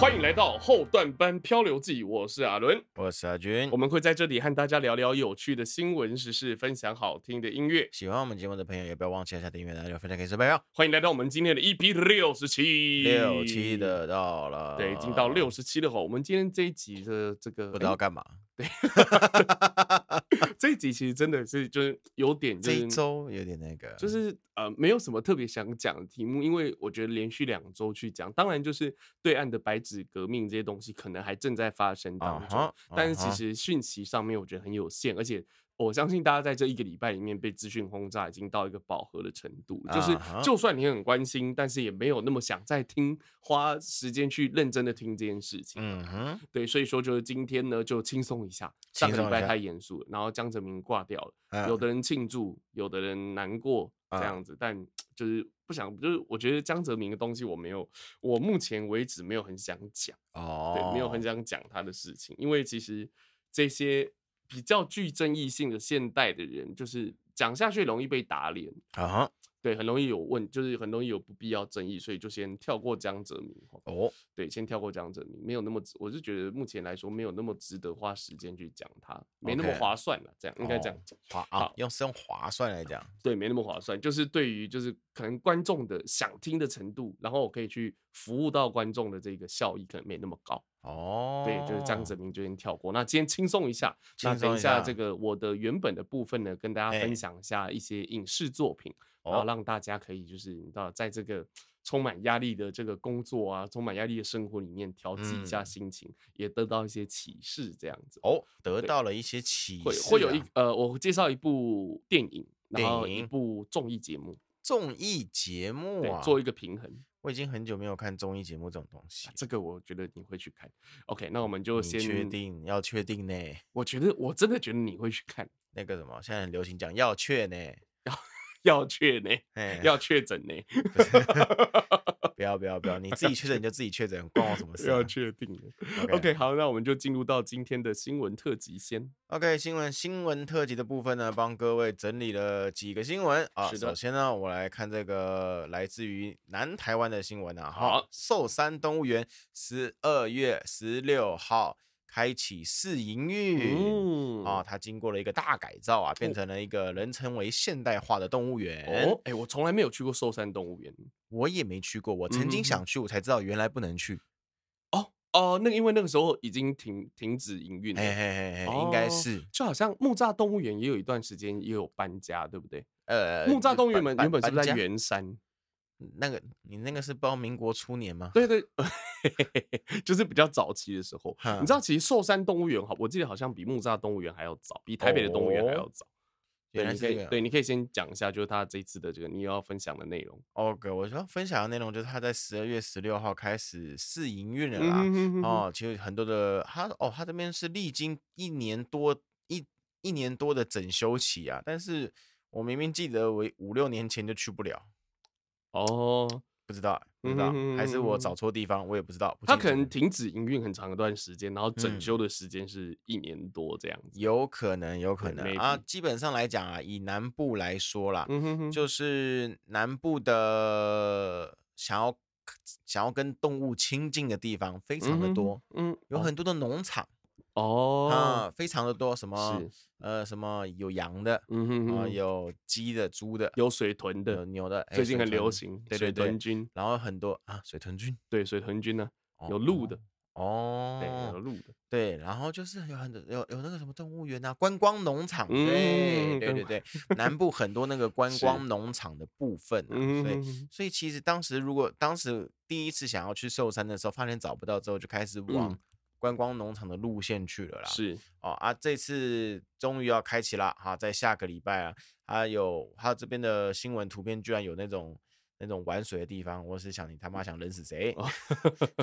欢迎来到后段班漂流记，我是阿伦，我是阿军，我们会在这里和大家聊聊有趣的新闻时事，分享好听的音乐。喜欢我们节目的朋友，也不要忘记按下订阅，大家分享给身边朋友。欢迎来到我们今天的 EP 六十七，六七的到了，对，已经到六十七了哈。我们今天这一集的这个不知道干嘛。这一集其实真的是就是有点、就是，这一周有点那个，就是呃没有什么特别想讲的题目，因为我觉得连续两周去讲，当然就是对岸的白纸革命这些东西可能还正在发生当中，uh -huh, uh -huh. 但是其实讯息上面我觉得很有限，而且。我相信大家在这一个礼拜里面被资讯轰炸，已经到一个饱和的程度。就是就算你很关心，但是也没有那么想再听，花时间去认真的听这件事情。嗯哼，对，所以说就是今天呢，就轻松一下。上个礼拜太严肃了，然后江泽民挂掉了，有的人庆祝，有的人难过这样子，但 就是不想，就是我觉得江泽民的东西我没有，我目前为止没有很想讲。哦，对，没有很想讲他的事情，因为其实这些。比较具争议性的现代的人，就是讲下去容易被打脸啊。Uh -huh. 对，很容易有问，就是很容易有不必要争议，所以就先跳过江泽民。哦、oh.，对，先跳过江泽民，没有那么，我是觉得目前来说没有那么值得花时间去讲他，没那么划算了。这样应该这样讲，划、oh. 啊，用是用划算来讲，对，没那么划算，就是对于就是可能观众的想听的程度，然后我可以去服务到观众的这个效益可能没那么高。哦、oh.，对，就是江泽民就先跳过。那今天轻松一下，那等一下这个我的原本的部分呢，跟大家分享一下一些影视作品。欸然后让大家可以就是你知道，在这个充满压力的这个工作啊，充满压力的生活里面调剂一下心情，嗯，也得到一些启示，这样子哦，得到了一些启示，啊，会会有一呃，我介绍一部电影，然后一部综艺节目，综艺节目啊，做一个平衡。我已经很久没有看综艺节目这种东西，这个我觉得你会去看。OK，那我们就先确定要确定呢？我觉得我真的觉得你会去看那个什么，现在很流行讲要确呢，要。要确呢，要确诊呢，不要不要不要，你自己确诊你就自己确诊，关我什么事啊？要确定 okay. OK，好，那我们就进入到今天的新闻特辑先。OK，新闻新闻特辑的部分呢，帮各位整理了几个新闻啊。首先呢，我来看这个来自于南台湾的新闻啊。好，寿山动物园十二月十六号。开启试营运啊，它经过了一个大改造啊，变成了一个人称为现代化的动物园。哦，哎、欸，我从来没有去过寿山动物园，我也没去过。我曾经想去，我才知道原来不能去。哦哦，那个因为那个时候已经停停止营运了，嘿嘿嘿嘿，应该是。就好像木栅动物园也有一段时间也有搬家，对不对？呃，木栅动物园原本是不是在圆山？那个你那个是包民国初年吗？对对，就是比较早期的时候。你知道，其实寿山动物园哈，我记得好像比木栅动物园还要早，比台北的动物园还要早。哦、对，你可以对，你可以先讲一下，就是他这一次的这个你要分享的内容。OK，我要分享的内容就是他在十二月十六号开始试营运了啦。嗯、哼哼哦，其实很多的他哦，他这边是历经一年多一一年多的整修期啊，但是我明明记得我五六年前就去不了。哦，不知道，不知道，嗯、还是我找错地方，我也不知道。他可能停止营运很长一段时间，然后整修的时间是一年多这样子。嗯、有可能，有可能啊。基本上来讲啊，以南部来说啦，嗯、哼哼就是南部的想要想要跟动物亲近的地方非常的多，嗯，有很多的农场。哦，啊，非常的多，什么呃，什么有羊的，嗯哼哼，啊，有鸡的、猪的，有水豚的、有牛的，最近很流行，对对对，水豚菌，然后很多啊，水豚菌，对，水豚菌呢，有鹿的，哦，对，有鹿的，对，然后就是有很多有有那个什么动物园啊，观光农场，对对对对，南部很多那个观光农场的部分啊，所以所以其实当时如果当时第一次想要去寿山的时候，发现找不到之后，就开始往。观光农场的路线去了啦，是哦啊，这次终于要开启了哈，在下个礼拜啊，还有他这边的新闻图片居然有那种。那种玩水的地方，我是想你他妈想冷死谁？哦、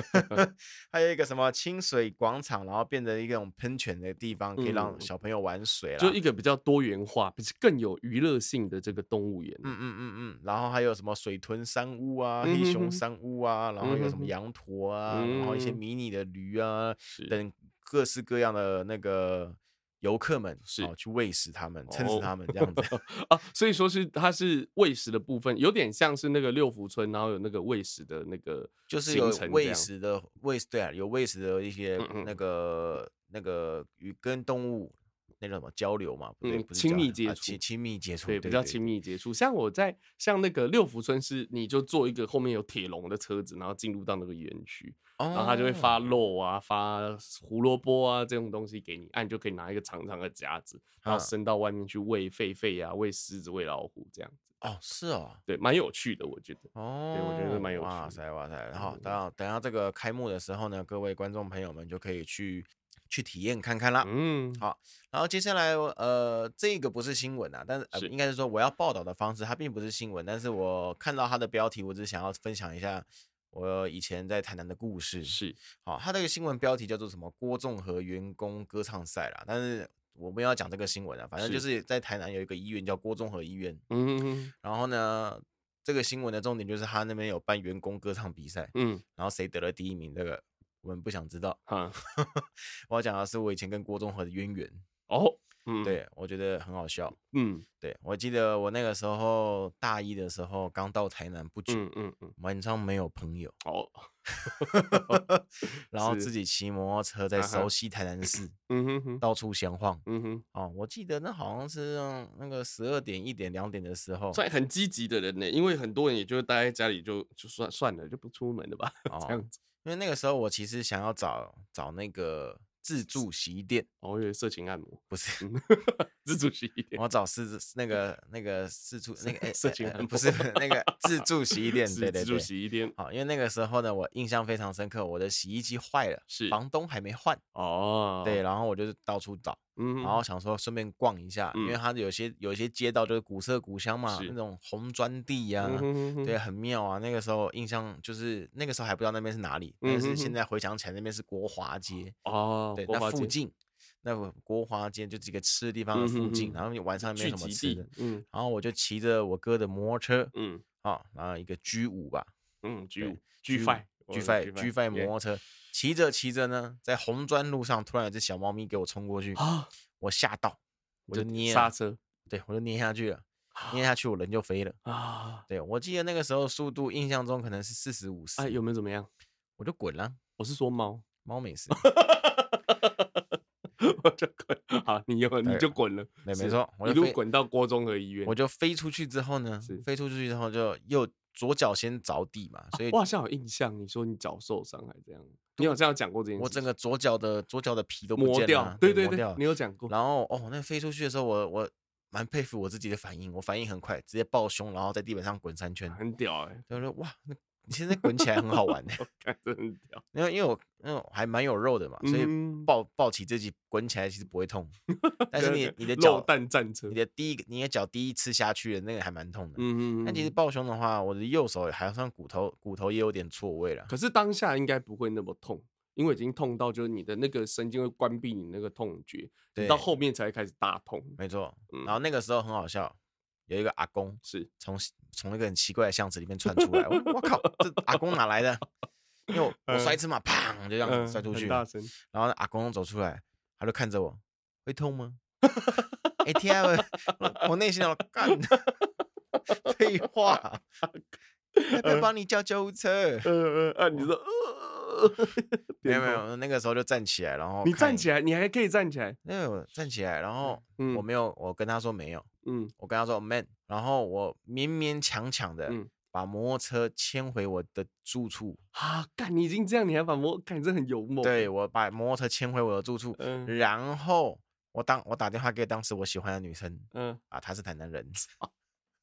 还有一个什么清水广场，然后变成一个种喷泉的地方，可以让小朋友玩水啦，就一个比较多元化，不是更有娱乐性的这个动物园。嗯嗯嗯嗯，然后还有什么水豚山屋啊、嗯、黑熊山屋啊，然后有什么羊驼啊、嗯，然后一些迷你的驴啊等各式各样的那个游客们是、哦、去喂食他们，撑死他们这样子、哦、啊，所以说是它是喂食的部分，有点像是那个六福村，然后有那个喂食的那个，就是有喂食的喂对啊，有喂食的一些那个嗯嗯那个与跟动物。那个什么交流嘛，不对，亲密接触，亲密接触，对，比较亲密接触。像我在像那个六福村是，你就坐一个后面有铁笼的车子，然后进入到那个园区，然后他就会发肉啊，发胡萝卜啊这种东西给你，啊，你就可以拿一个长长的夹子，然后伸到外面去喂狒狒啊，喂狮子，喂老虎这样子。哦，是哦，对，蛮有趣的，我觉得。哦，对，我觉得蛮有趣。哇塞，哇塞，然后等下等下这个开幕的时候呢，各位观众朋友们就可以去。去体验看看啦，嗯，好，然后接下来，呃，这个不是新闻啊，但是，呃、是应该是说我要报道的方式，它并不是新闻，但是我看到它的标题，我只是想要分享一下我以前在台南的故事。是，好，他这个新闻标题叫做什么？郭仲和员工歌唱赛啦，但是我们要讲这个新闻啊，反正就是在台南有一个医院叫郭仲和医院，嗯哼，然后呢，这个新闻的重点就是他那边有办员工歌唱比赛，嗯，然后谁得了第一名，这个。我们不想知道。哈，我要讲的是我以前跟郭仲和的渊源。哦，嗯，对，我觉得很好笑。嗯，对，我记得我那个时候大一的时候刚到台南不久，嗯嗯嗯，晚上没有朋友。哦，然后自己骑摩托车在熟悉台南市，嗯哼哼，到处闲晃。嗯哼，哦，我记得那好像是那个十二点、一点、两点的时候，算很积极的人呢，因为很多人也就待在家里，就就算算了，就不出门了吧，这样子。因为那个时候我其实想要找找那个自助洗衣店，哦，因为色情按摩不是自助洗衣店，我找是那个那个自助那个哎色情按摩不是那个自助洗衣店，对对对，自助洗衣店。好，因为那个时候呢，我印象非常深刻，我的洗衣机坏了，是房东还没换哦，对，然后我就到处找。嗯，然后想说顺便逛一下，因为它有些有些街道就是古色古香嘛，那种红砖地呀，对，很妙啊。那个时候印象就是那个时候还不知道那边是哪里，但是现在回想起来那边是国华街哦，对，那附近那个国华街就几个吃的地方的附近，然后你晚上没什么吃的，嗯，然后我就骑着我哥的摩托车，嗯，啊，然后一个 G 五吧，嗯，G 五 G five G five G five 摩托车。骑着骑着呢，在红砖路上，突然有只小猫咪给我冲过去，啊我吓到，我就捏刹车，对，我就捏下去了，捏下去我人就飞了啊！对，我记得那个时候速度，印象中可能是四十五十，哎，有没有怎么样？我就滚了。我是说猫，猫没事，我就滚。好，你有你就滚了，没没错，一路滚到郭中和医院，我就飞出去之后呢，飞出去之后就又左脚先着地嘛，所以我好像有印象，你说你脚受伤还这样。你有这样讲过这件事？我整个左脚的左脚的皮都磨掉，对对对，你有讲过。然后哦，那飞出去的时候，我我蛮佩服我自己的反应，我反应很快，直接抱胸，然后在地板上滚三圈，很屌哎。他说哇，那。你现在滚起来很好玩的，真的很屌。因为因为我因为还蛮有肉的嘛，所以抱抱起自己滚起来其实不会痛。但是你你的脚蛋战车，你的第一个你的脚第一次下去的那个还蛮痛的。嗯嗯。但其实抱胸的话，我的右手还算骨头骨头也有点错位了。可是当下应该不会那么痛，因为已经痛到就是你的那个神经会关闭你那个痛觉，到后面才开始大痛。没错。然后那个时候很好笑。有一个阿公是从从那个很奇怪的巷子里面窜出来，我我靠，这阿公哪来的？因为我我摔车嘛，砰就这样摔出去，然后阿公走出来，他就看着我，会痛吗？哎天啊，我内心要干，废话，要不要帮你叫救护车？呃呃，你说。没有没有，那个时候就站起来，然后你站起来，你还可以站起来。没有站起来，然后我没有，我跟他说没有，嗯，我跟他说 man，然后我勉勉强强的把摩托车牵回我的住处。啊，干，你已经这样，你还把摩，干，这很勇猛。对，我把摩托车牵回我的住处，然后我当我打电话给当时我喜欢的女生，嗯，啊，她是台南人，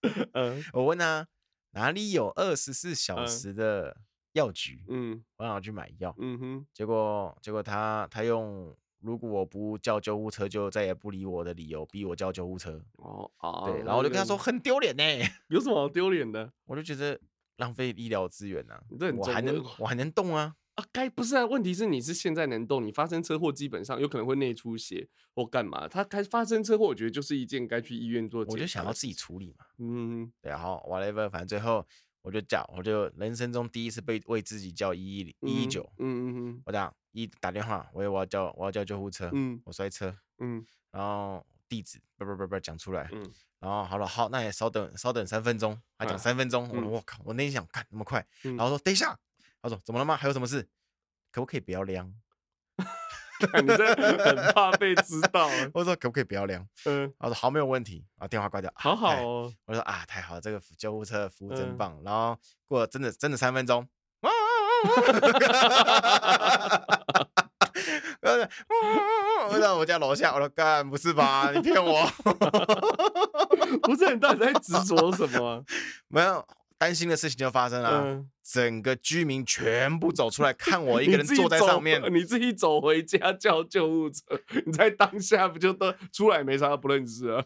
嗯，我问她哪里有二十四小时的。药局，嗯，我想去买药，嗯哼，结果结果他他用如果我不叫救护车就再也不理我的理由逼我叫救护车，哦啊，对，然后我就跟他说很丢脸呢，有什么好丢脸的？我就觉得浪费医疗资源呐，我还能我还能动啊啊，该不是啊？问题是你是现在能动，你发生车祸基本上有可能会内出血或干嘛？他开发生车祸，我觉得就是一件该去医院做，我就想要自己处理嘛，嗯，对，然后 whatever，反正最后。我就叫，我就人生中第一次被为自己叫一一一一九，嗯嗯嗯，我讲一打电话，我我要叫我要叫救护车，嗯，我摔车，嗯，然后地址不不不不讲出来，嗯，然后好了，好，那也稍等稍等三分钟，还讲三分钟，我我靠，我内心想，干那么快，然后说等一下，他说怎么了吗？还有什么事？可不可以不要亮？你真的很怕被知道。我说可不可以不要量？嗯，他说好，没有问题。然后电话挂掉。好好哦。我说啊，太好了，这个救护车服务真棒。然后过了真的真的三分钟。我在我家楼下，我说干不是吧？你骗我？不是，你到底在执着什么？没有。担心的事情就发生了，嗯、整个居民全部走出来看我 一个人坐在上面，你自，你自己走回家叫救护车，你在当下不就都出来没啥不认识啊？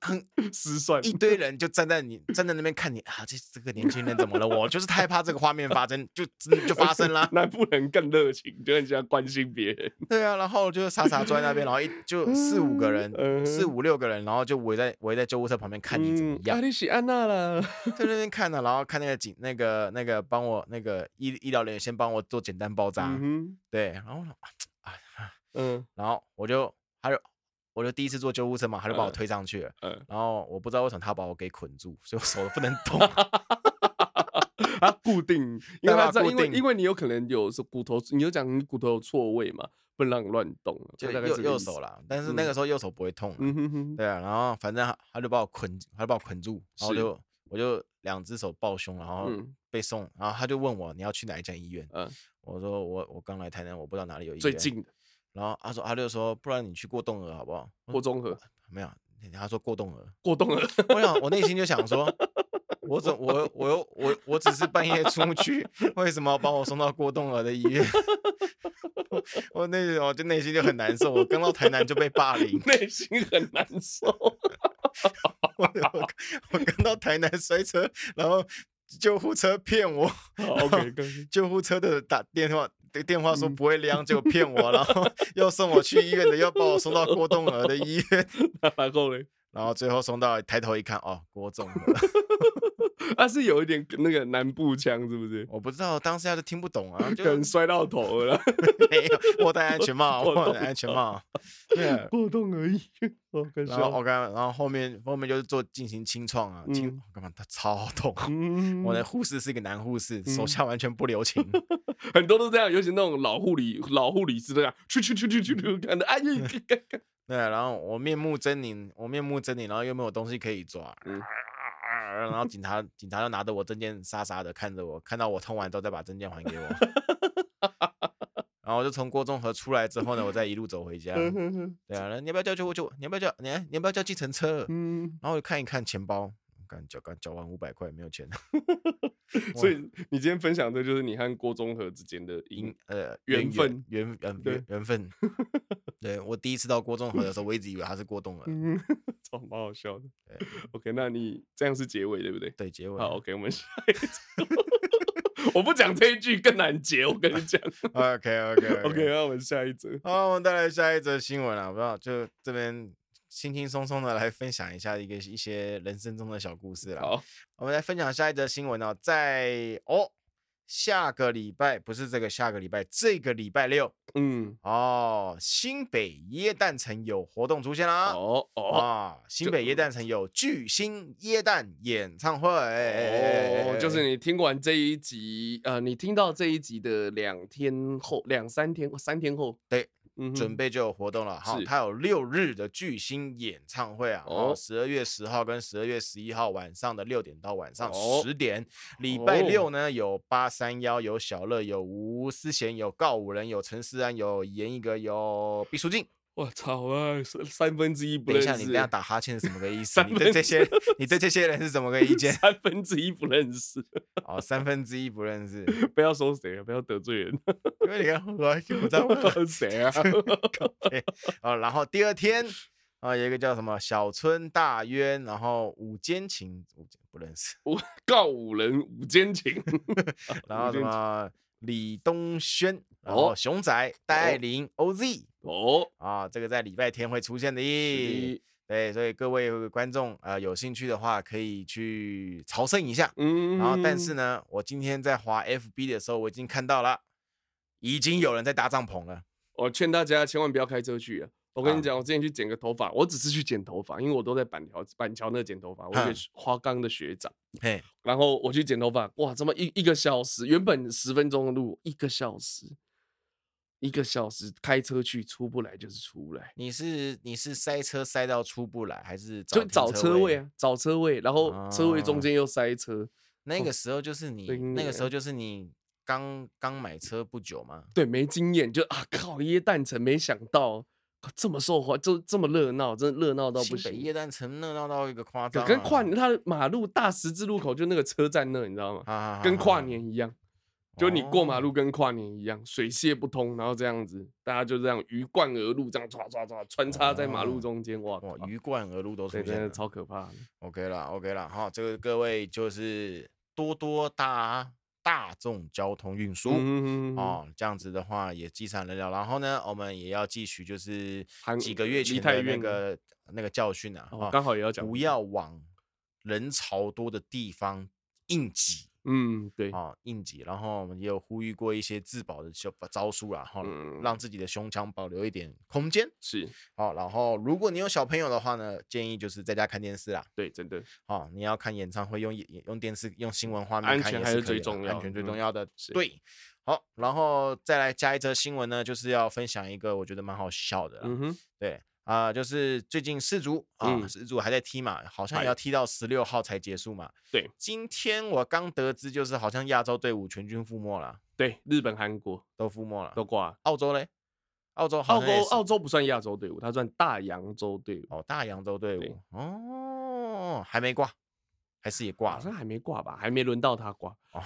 很 失算，一堆人就站在你站在那边看你啊，这这个年轻人怎么了？我就是太怕这个画面发生，就就发生了。南部人更热情，就很喜欢关心别人。对啊，然后就傻傻坐在那边，然后一就四五个人，嗯、四五六个人，然后就围在围在救护车旁边看你怎么样。阿里西安娜了，在那边看呢，然后看那个警那个那个帮我那个医医疗人员先帮我做简单包扎，嗯、哼对，然后啊嗯，然后我就还有。我就第一次坐救护车嘛，他就把我推上去了。嗯，然后我不知道为什么他把我给捆住，所以我手都不能动。他固定，因为他因为因为你有可能有骨头，你就讲你骨头有错位嘛，不能让你乱动。就右右手啦，但是那个时候右手不会痛。嗯哼哼。对啊，然后反正他他就把我捆，他就把我捆住，然后就我就两只手抱胸，然后被送，然后他就问我你要去哪一家医院？嗯，我说我我刚来台南，我不知道哪里有医院。最近的。然后他说，阿六说，不然你去过动儿好不好？过中和没有？他说过动儿，过动儿。我想，我内心就想说，我怎我我又我我只是半夜出去，为什么要把我送到过动儿的医院？我那时候就内心就很难受。我刚到台南就被霸凌，内心很难受。我我刚到台南摔车，然后救护车骗我。OK，救护车的打电话。对电话说不会亮，就骗我，然后 又送我去医院的，又把我送到郭栋儿的医院，然后嘞，然后最后送到抬头一看，哦，郭仲和，他是有一点那个南部腔，是不是？我不知道，当时他是听不懂啊，就可能摔到头了。没有，我戴安全帽，我戴安全帽。对，过动而已。然后我刚，然后后面后面就是做进行清创啊，清干嘛？他超痛。我的护士是一个男护士，手下完全不留情。很多都这样，尤其那种老护理老护理师这样，去去去去去去，看的哎呀，对，然后我面目狰狞，我面目狰狞，然后又没有东西可以抓。然后警察警察就拿着我证件傻傻的看着我，看到我通完之后再把证件还给我。然后我就从郭中河出来之后呢，我再一路走回家。对啊，你要不要叫救护车？你要不要叫你？你要不要叫计程车？嗯。然后我看一看钱包，刚缴刚交完五百块，没有钱。所以你今天分享的就是你和郭宗和之间的因呃缘分缘缘缘缘分。对，我第一次到郭宗和的时候，我一直以为他是郭栋儿，超蛮好笑的。OK，那你这样是结尾对不对？对，结尾。好，OK，我们下一次。我不讲这一句更难结，我跟你讲。OK，OK，OK，那我们下一则。好，我们带来下一则新闻啊，不知道就这边轻轻松松的来分享一下一个一些人生中的小故事啦。好，我们来分享下一则新闻哦，在哦。下个礼拜不是这个下个礼拜，这个礼拜六，嗯，哦，新北耶诞城有活动出现啦，哦哦啊，新北耶诞城有巨星耶诞演唱会，哦，就是你听完这一集，呃，你听到这一集的两天后，两三天，三天后，对。准备就有活动了，哈，他有六日的巨星演唱会啊，哦，十二月十号跟十二月十一号晚上的六点到晚上十点，礼拜六呢有八三幺，有小乐，有吴思贤，有告五人，有陈思安，有严一格，有毕书尽。我操啊！三分之一不认识。等一下，你这样打哈欠是什么个意思？你对这些，你对这些人是什么个意见？三分之一不认识。哦，三分之一不认识。不要说谁，不要得罪人。因为你看，我还不知道谁啊。哦，然后第二天啊，有一个叫什么小村大渊，然后五间情，不认识。告五人五间情，然后什么李东轩，然后熊仔戴爱玲 OZ。哦啊，这个在礼拜天会出现的，的对，所以各位观众啊、呃，有兴趣的话可以去朝圣一下。嗯，然后但是呢，我今天在滑 FB 的时候，我已经看到了，已经有人在搭帐篷了。我劝大家千万不要开车去啊。我跟你讲，我之前去剪个头发，我只是去剪头发，因为我都在板桥板桥那剪头发，我是花岗的学长。嘿，然后我去剪头发，哇，这么一一个小时？原本十分钟的路，一个小时，一个小时开车去出不来就是出不来。你是你是塞车塞到出不来，还是就找车位啊？找车位，然后车位中间又塞车。哦、那个时候就是你，那个时候就是你。刚刚买车不久吗？对，没经验，就啊靠，耶诞城，没想到这么受欢迎，就这么热闹，真的热闹到不行。耶诞城热闹到一个夸张，跟跨年，它的马路大十字路口就那个车站那，你知道吗？跟跨年一样，就你过马路跟跨年一样，哦、水泄不通，然后这样子，大家就这样鱼贯而入，这样唰唰唰穿插在马路中间，哇，哇，鱼贯而入都出现了，超可怕。OK 了，OK 了，好，这个各位就是多多搭。大众交通运输、嗯、哦，这样子的话也积攒了了。然后呢，我们也要继续就是几个月前的那个那个教训啊，刚、哦、好也要讲，不要往人潮多的地方硬挤。嗯，对啊，应急，然后我们也有呼吁过一些自保的招招数啦，哈、嗯，让自己的胸腔保留一点空间。是，好，然后如果你有小朋友的话呢，建议就是在家看电视啦。对，真的，好，你要看演唱会用用电视用新闻画面看也是可以的，安全还是最重要，安全最重要的。嗯、对，好，然后再来加一则新闻呢，就是要分享一个我觉得蛮好笑的。嗯哼，对。啊、呃，就是最近世足啊，世足还在踢嘛，好像也要踢到十六号才结束嘛。对，今天我刚得知，就是好像亚洲队伍全军覆没了。对，日本、韩国都覆没了，都挂。澳洲嘞？澳洲，澳洲，澳洲不算亚洲队伍，它算大洋洲队伍。哦，大洋洲队伍。哦，还没挂。还是也挂，好像还没挂吧，还没轮到他挂哦，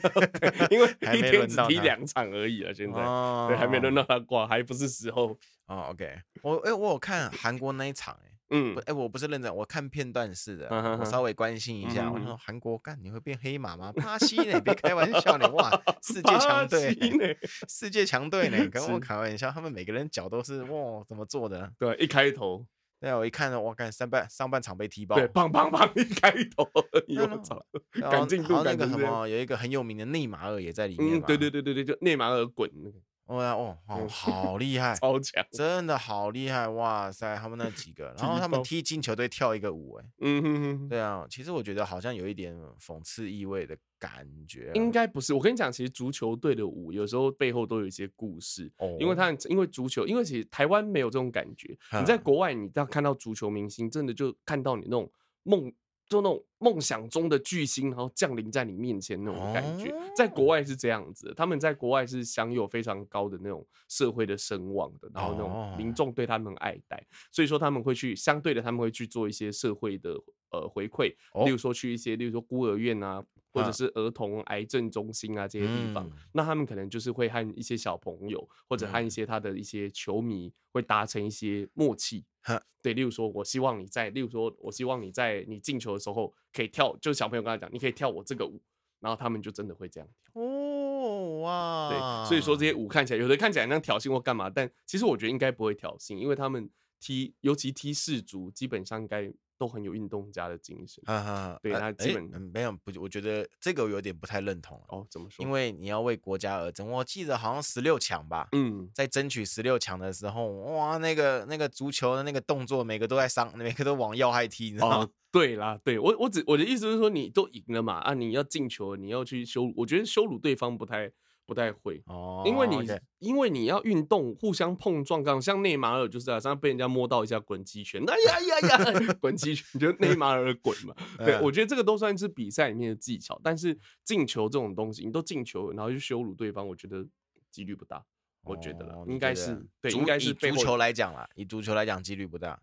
因为一天只踢两场而已了，现在、哦、对，还没轮到他挂，还不是时候哦。OK，我哎、欸，我有看韩国那一场、欸，哎，嗯，哎、欸，我不是认真，我看片段式的，嗯、哼哼我稍微关心一下。我说韩国干，你会变黑马吗？巴西呢？别开玩笑呢，哇，世界强队，世界强队呢？跟我开玩笑，他们每个人脚都是哇，怎么做的？对，一开头。对，我一看，我看上半上半场被踢爆，对，砰砰砰一开头，我操，赶进度，那个什么，有一个很有名的内马尔也在里面，嗯，对对对对对，就内马尔滚那个。哦呀，哦，好厉害，超强，真的好厉害，哇塞，他们那几个，然后他们踢进球队跳一个舞，哎，嗯哼哼，对啊，其实我觉得好像有一点讽刺意味的感觉，应该不是，我跟你讲，其实足球队的舞有时候背后都有一些故事，哦，因为。他因为足球，因为其实台湾没有这种感觉，你在。国外，你到看到足球明星，真的就看到你那种梦。就那种梦想中的巨星，然后降临在你面前那种感觉，在国外是这样子，他们在国外是享有非常高的那种社会的声望的，然后那种民众对他们爱戴，所以说他们会去相对的，他们会去做一些社会的呃回馈，例如说去一些，例如说孤儿院啊。或者是儿童癌症中心啊这些地方，嗯、那他们可能就是会和一些小朋友，或者和一些他的一些球迷，会达成一些默契。嗯、对，例如说，我希望你在，例如说，我希望你在你进球的时候可以跳，就是小朋友跟他讲，你可以跳我这个舞，然后他们就真的会这样跳。哦哇，对，所以说这些舞看起来有的看起来像挑衅或干嘛，但其实我觉得应该不会挑衅，因为他们踢，尤其踢四足，基本上应该。都很有运动家的精神，哈哈，对他基本没有不，我觉得这个我有点不太认同哦。怎么说？因为你要为国家而争，我记得好像十六强吧，嗯，在争取十六强的时候，哇，那个那个足球的那个动作，每个都在伤，每个都往要害踢，你知道吗？哦，对啦，对我我只我的意思是说，你都赢了嘛，啊，你要进球，你要去羞辱，我觉得羞辱对方不太。不太会哦，因为你 okay. 因为你要运动，互相碰撞，刚像内马尔就是啊，像被人家摸到一下滚鸡拳，哎呀呀呀，滚鸡拳就内马尔滚嘛。对，我觉得这个都算是比赛里面的技巧，但是进球这种东西，你都进球，然后去羞辱对方，我觉得几率不大。我觉得了，应该是对，应该是足球来讲啦，以足球来讲几率不大。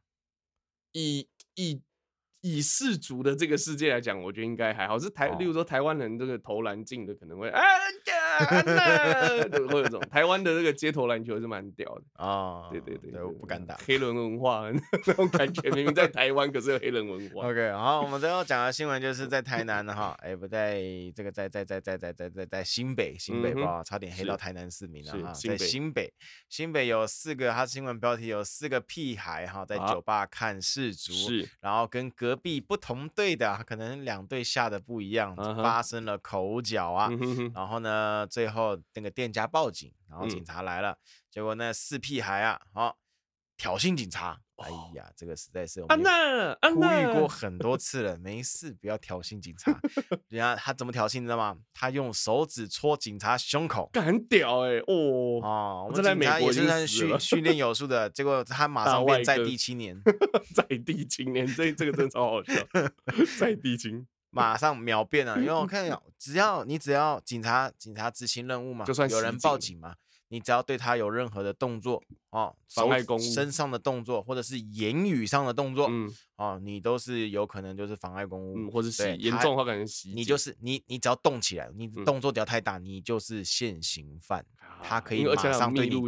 以以。以世足的这个世界来讲，我觉得应该还好。是台，例如说台湾人这个投篮进的可能会啊，会有这种台湾的这个街头篮球是蛮屌的啊。对对对，我不敢打。黑人文化 那种感觉，明明在台湾，可是有黑人文化。OK，好，我们最后讲的新闻就是在台南 哈，哎，不在这个在在在在在在在在新北，新北哇，差点黑到台南市民了哈。在新北，新北有四个，他新闻标题有四个屁孩哈，在酒吧看世足，是，然后跟隔壁不同队的，可能两队下的不一样，发生了口角啊。然后呢，最后那个店家报警，然后警察来了，结果那四屁孩啊，好，挑衅警察。哎呀，这个实在是安娜，呼吁过很多次了，没事，不要挑衅警察。人家他怎么挑衅，你知道吗？他用手指戳警察胸口，很屌哎！哦哦，我们警察也是训训练有素的，结果他马上变在地青年，在地青年，这这个真的超好笑，在地青，马上秒变了。因为我看，只要你只要警察警察执行任务嘛，就算有人报警嘛。你只要对他有任何的动作哦，妨碍公务，身上的动作或者是言语上的动作，嗯，哦，你都是有可能就是妨碍公务，嗯，或者是严重的话可能袭。你就是你，你只要动起来，你动作不要太大，你就是现行犯，他可以马上对你，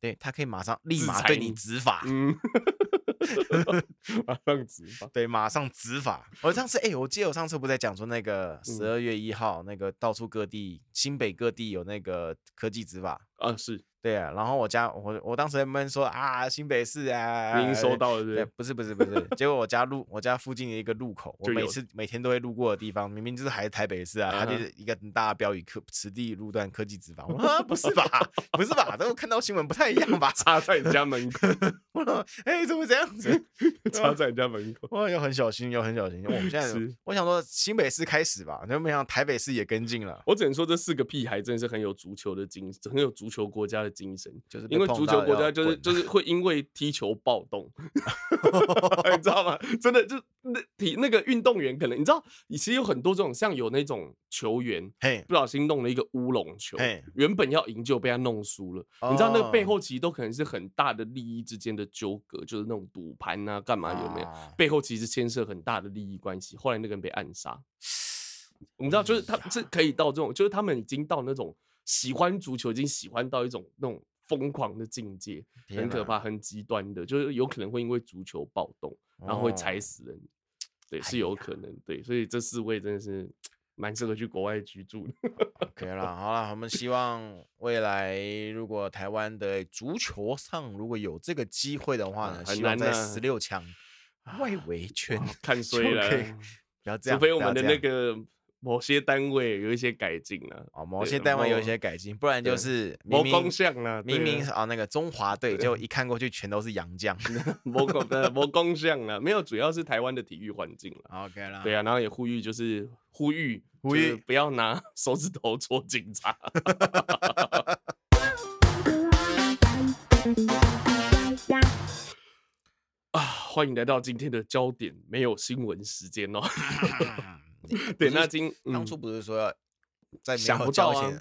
对他可以马上立马对你执法。嗯。马上执法，对，马上执法。我上次，哎、欸，我记得我上次不是在讲说那个十二月一号，那个到处各地、新北各地有那个科技执法啊，是。对啊，然后我家我我当时在闷说啊，新北市啊，您收到了对，对？不是不是不是，结果我家路我家附近的一个路口，我每次每天都会路过的地方，明明就是还是台北市啊，它就是一个很大的标语，科此地路段科技执法。我说不是吧，不是吧？这我看到新闻不太一样吧？插在你家门口，我说哎，怎么这样子？插在你家门口，哇，要很小心，要很小心。我们现在我想说新北市开始吧，就没想到台北市也跟进了。我只能说这四个屁孩真的是很有足球的精，很有足球国家的精神，就是。因为足球国家就是就是会因为踢球暴动，你知道吗？真的就那体那个运动员可能你知道，其实有很多这种像有那种球员，不小心弄了一个乌龙球，原本要赢就被他弄输了。你知道那个背后其实都可能是很大的利益之间的纠葛，就是那种赌盘啊，干嘛有没有？背后其实牵涉很大的利益关系。后来那个人被暗杀，你知道，就是他是可以到这种，就是他们已经到那种喜欢足球，已经喜欢到一种那种。疯狂的境界，很可怕，很极端的，就是有可能会因为足球暴动，然后会踩死人，对，是有可能，对，所以这四位真的是蛮适合去国外居住的。OK 了，好了，我们希望未来如果台湾的足球上如果有这个机会的话呢，希望在十六强外围圈看 衰了，不要这样，除非我们的那个。某些单位有一些改进了哦，某些单位有一些改进，不然就是某工项了，明明啊那个中华队就一看过去全都是洋将，某工的某工项了，没有，主要是台湾的体育环境了。OK 了，对啊，然后也呼吁就是呼吁呼吁不要拿 手指头戳警察。啊，欢迎来到今天的焦点没有新闻时间哦。对，那今当初不是说要在想不到啊？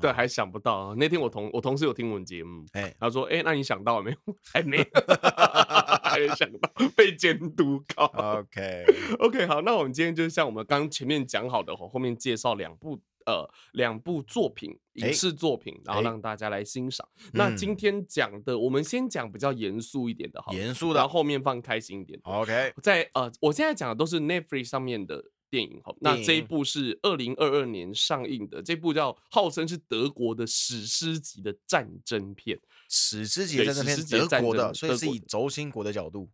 对，还想不到啊。那天我同我同事有听我们节目，哎，他说：“哎，那你想到了没有？还没，还没想到被监督考。” OK，OK，好，那我们今天就是像我们刚前面讲好的，后面介绍两部呃两部作品，影视作品，然后让大家来欣赏。那今天讲的，我们先讲比较严肃一点的，好，严肃的，然后后面放开心一点。OK，在呃，我现在讲的都是 Netflix 上面的。电影好，那这一部是二零二二年上映的，这部叫号称是德国的史诗级的战争片，史诗级的战争片，德国的，所以是以轴心国的角度，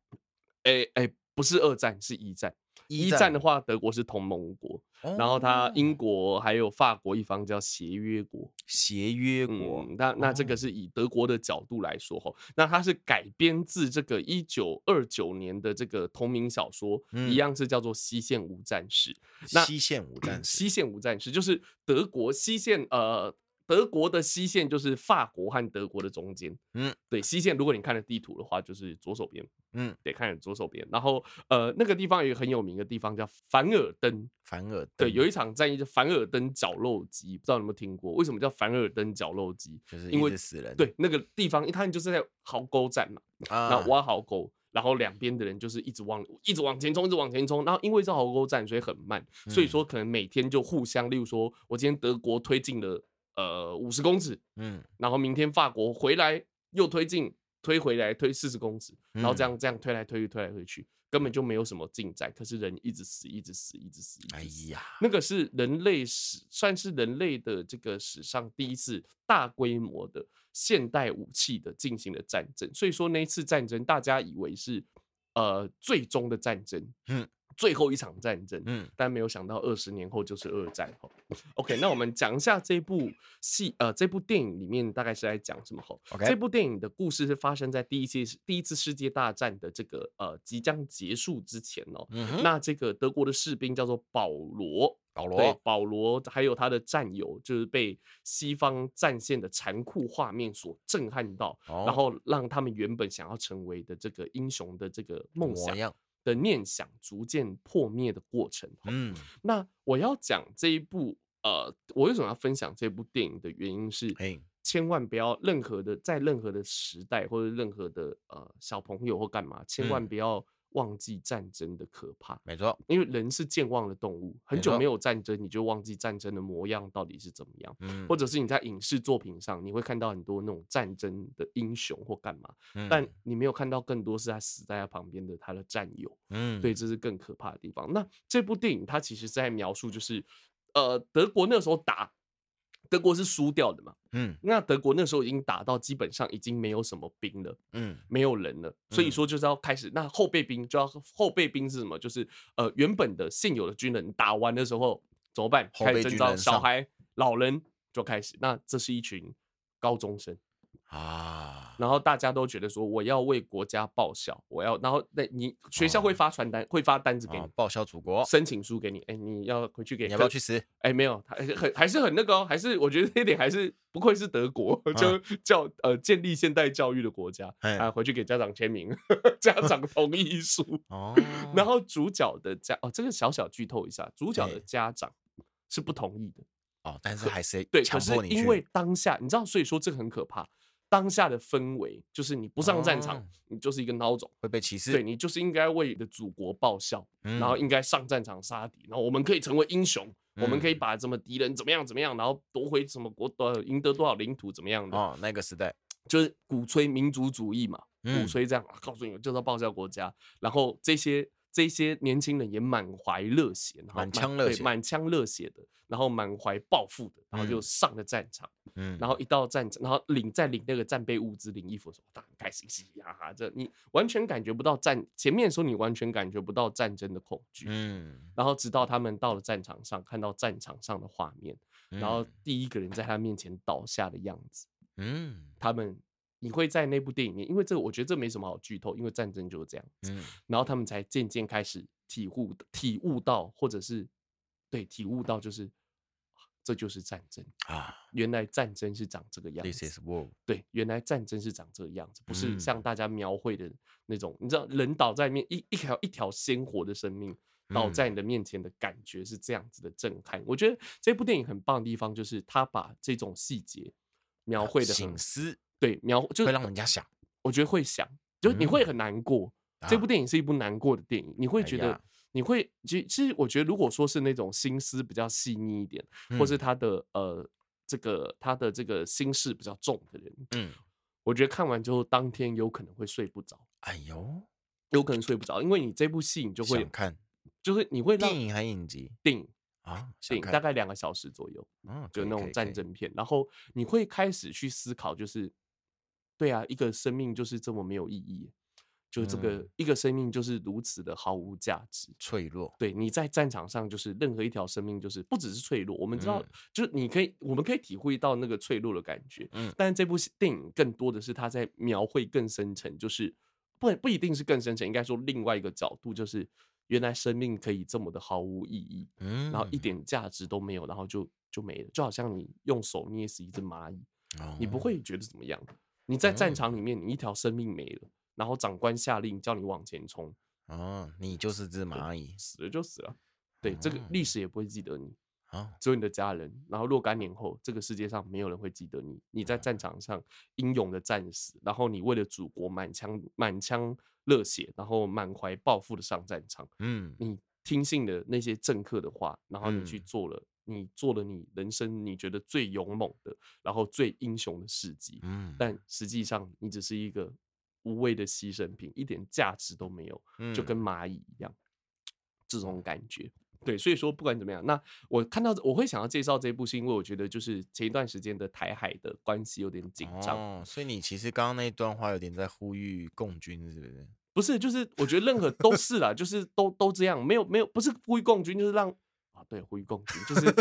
哎哎，不是二战，是一战。一战的话，德国是同盟国，然后他英国还有法国一方叫协约国，协约国。那那这个是以德国的角度来说哈，那它是改编自这个一九二九年的这个同名小说，一样是叫做《西线无战事》。那西线无战事，西线无战事就是德国西线呃。德国的西线就是法国和德国的中间，嗯，对，西线如果你看了地图的话，就是左手边，嗯，得看左手边。然后，呃，那个地方有一个很有名的地方叫凡尔登，凡尔登，对，有一场战役叫凡尔登绞肉机，不知道你有没有听过？为什么叫凡尔登绞肉机？就是因为死人。对，那个地方，他就是在壕沟战嘛，啊，那挖壕沟，然后两边的人就是一直往一直往前冲，一直往前冲。然后因为是壕沟战，所以很慢，所以说可能每天就互相，例如说我今天德国推进了。呃，五十公尺，嗯，然后明天法国回来又推进，推回来推四十公尺，然后这样这样推来推去，推来推去，根本就没有什么进展。可是人一直死，一直死，一直死。哎呀，那个是人类史，算是人类的这个史上第一次大规模的现代武器的进行的战争。所以说那一次战争，大家以为是呃最终的战争，嗯。最后一场战争。嗯，但没有想到二十年后就是二战。OK，那我们讲一下这部戏，呃，这部电影里面大概是在讲什么？吼，OK，这部电影的故事是发生在第一次第一次世界大战的这个呃即将结束之前哦。嗯，那这个德国的士兵叫做保罗。保罗，对，保罗还有他的战友，就是被西方战线的残酷画面所震撼到，哦，然后让他们原本想要成为的这个英雄的这个梦想的念想逐渐破灭的过程。嗯，那我要讲这一部，呃，我为什么要分享这部电影的原因是，千万不要任何的在任何的时代或者任何的呃小朋友或干嘛，千万不要。忘记战争的可怕，没错，因为人是健忘的动物，很久没有战争，你就忘记战争的模样到底是怎么样，嗯，或者。是你在影视作品上，你会看到很多那种战争的英雄或干嘛，嗯，但你没有看到更多是他死在他旁边的他的战友，嗯，对，这是更可怕的地方。那这部电影它其实是在描述，就是呃，德国那时候打。德国是输掉的嘛？嗯，那德国那时候已经打到基本上已经没有什么兵了，嗯，没有人了，所以说就是要开始。那后备兵就要后备兵是什么？就是呃原本的现有的军人打完的时候怎么办？开始征召小孩、老人就开始。那这是一群高中生。啊，然后大家都觉得说我要为国家报效，我要，然后那你学校会发传单，会发单子给你，报效祖国，申请书给你，哎，你要回去给，你要不要去死？哎，没有，还很还是很那个哦，还是我觉得这一点还是不愧是德国，就叫呃建立现代教育的国家啊，回去给家长签名，家长 同意书哦。然后主角的家哦，这个小小剧透一下，主角的家长是不同意的哦，但是还是对，可是因为当下你知道，所以说这个很可怕。当下的氛围就是你不上战场，哦、你就是一个孬种，会被歧视。对，你就是应该为你的祖国报效，嗯、然后应该上战场杀敌，然后我们可以成为英雄，嗯、我们可以把什么敌人怎么样怎么样，然后夺回什么国，呃，赢得多少领土怎么样的。哦，那个时代就是鼓吹民族主义嘛，嗯、鼓吹这样，告诉你就是要报效国家，然后这些。这些年轻人也满怀热血，满腔热血，满腔热血的，然后满怀抱负的，然后就上了战场。嗯，然后一到战场，然后领在领那个战备物资、领衣服的时候，当然开心嘻嘻哈哈。这你完全感觉不到战前面的时候，你完全感觉不到战争的恐惧。嗯，然后直到他们到了战场上，看到战场上的画面，然后第一个人在他面前倒下的样子。嗯，他们。你会在那部电影里面，因为这个我觉得这没什么好剧透，因为战争就是这样子。嗯，然后他们才渐渐开始体悟、体悟到，或者是对体悟到，就是这就是战争啊！原来战争是长这个样子。This is war。对，原来战争是长这个样子，不是像大家描绘的那种。嗯、你知道，人倒在面一一条一条鲜活的生命倒在你的面前的感觉是这样子的震撼。嗯、我觉得这部电影很棒的地方就是他把这种细节描绘的很。对，描就会让人家想，我觉得会想，就你会很难过。嗯、这部电影是一部难过的电影，啊、你会觉得，你会其实，其实我觉得，如果说是那种心思比较细腻一点，嗯、或是他的呃这个他的这个心事比较重的人，嗯，我觉得看完之后当天有可能会睡不着。哎呦，有可能睡不着，因为你这部戏你就会就是你会电影还影集？电影啊，电影大概两个小时左右，嗯，就那种战争片，然后你会开始去思考，就是。对啊，一个生命就是这么没有意义，就这个、嗯、一个生命就是如此的毫无价值、脆弱。对，你在战场上，就是任何一条生命，就是不只是脆弱。我们知道，嗯、就是你可以，我们可以体会到那个脆弱的感觉。嗯，但是这部电影更多的是他在描绘更深层，就是不不一定是更深层，应该说另外一个角度，就是原来生命可以这么的毫无意义，嗯，然后一点价值都没有，然后就就没了，就好像你用手捏死一只蚂蚁，哦、你不会觉得怎么样。你在战场里面，你一条生命没了，然后长官下令叫你往前冲，哦，你就是只蚂蚁，死了就死了，对，这个历史也不会记得你，啊，只有你的家人。然后若干年后，这个世界上没有人会记得你，你在战场上英勇的战死，然后你为了祖国满腔满腔热血，然后满怀抱负的上战场，嗯，你听信了那些政客的话，然后你去做了。你做了你人生你觉得最勇猛的，然后最英雄的事迹，嗯，但实际上你只是一个无谓的牺牲品，一点价值都没有，就跟蚂蚁一样，这种感觉。对，所以说不管怎么样，那我看到我会想要介绍这部，是因为我觉得就是前一段时间的台海的关系有点紧张，哦，所以你其实刚刚那一段话有点在呼吁共军，是不是？不是，就是我觉得任何都是啦，就是都都这样，没有没有，不是呼吁共军，就是让啊，对，呼吁共军，就是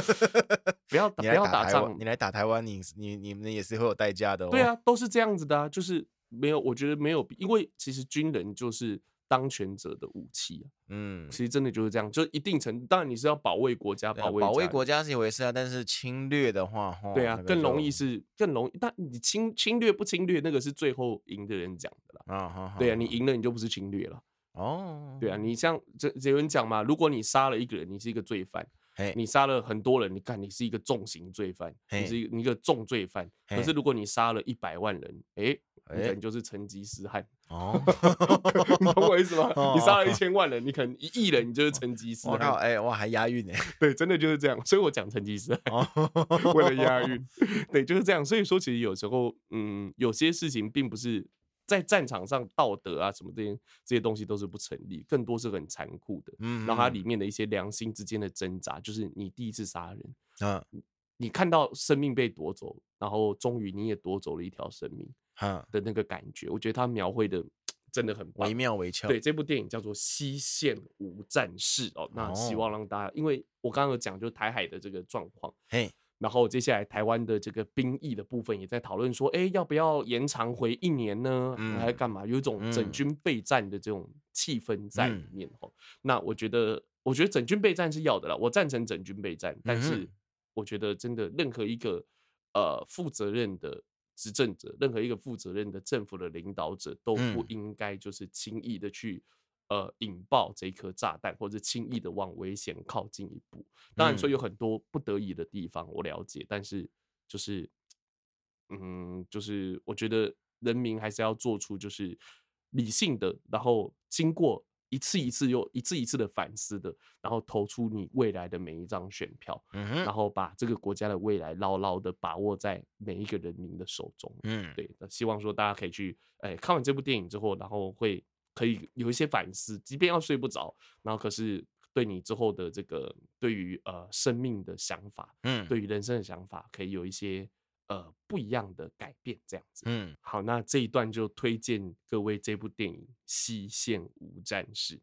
不要 不要打仗，你来打台湾，你你你们也是会有代价的哦。对啊，都是这样子的啊，就是没有，我觉得没有，因为其实军人就是。当权者的武器啊，嗯，其实真的就是这样，就一定程度，当然你是要保卫国家，保卫保卫国家是一回事啊，但是侵略的话，对啊，更容易是更容易，但你侵侵略不侵略，那个是最后赢的人讲的啦，啊，对啊，你赢了你就不是侵略了，哦，对啊，你像这有人讲嘛，如果你杀了一个人，你是一个罪犯，你杀了很多人，你看你是一个重刑罪犯，你是一个重罪犯，可是如果你杀了一百万人，哎。你可能就是成吉思汗哦，你懂我意思吗？你杀了一千万人，你可能一亿人，你就是成吉思汗。我，哎，哇，还押韵呢？对，真的就是这样。所以我讲成吉思汗，为了押韵。对，就是这样。所以说，其实有时候，嗯，有些事情并不是在战场上道德啊什么这些这些东西都是不成立，更多是很残酷的。嗯，然后它里面的一些良心之间的挣扎，就是你第一次杀人，嗯，你看到生命被夺走，然后终于你也夺走了一条生命。的那个感觉，我觉得他描绘的 真的很惟妙惟肖。对，这部电影叫做《西线无战事》哦，那希望让大家，因为我刚刚有讲，就是台海的这个状况，嘿，然后接下来台湾的这个兵役的部分也在讨论说，哎，要不要延长回一年呢？还是干嘛？有一种整军备战的这种气氛在里面哦。那我觉得，我觉得整军备战是要的啦，我赞成整军备战，但是我觉得真的任何一个呃负责任的。执政者，任何一个负责任的政府的领导者都不应该就是轻易的去呃引爆这一颗炸弹，或者轻易的往危险靠近一步。当然说有很多不得已的地方，我了解，但是就是嗯，就是我觉得人民还是要做出就是理性的，然后经过。一次一次又一次一次的反思的，然后投出你未来的每一张选票，嗯，然后把这个国家的未来牢牢的把握在每一个人民的手中，嗯，对，那希望说大家可以去，哎，看完这部电影之后，然后会可以有一些反思，即便要睡不着，然后可是对你之后的这个对于呃生命的想法，嗯，对于人生的想法，可以有一些。呃，不一样的改变，这样子。嗯，好，那这一段就推荐各位这部电影《西线无战事》。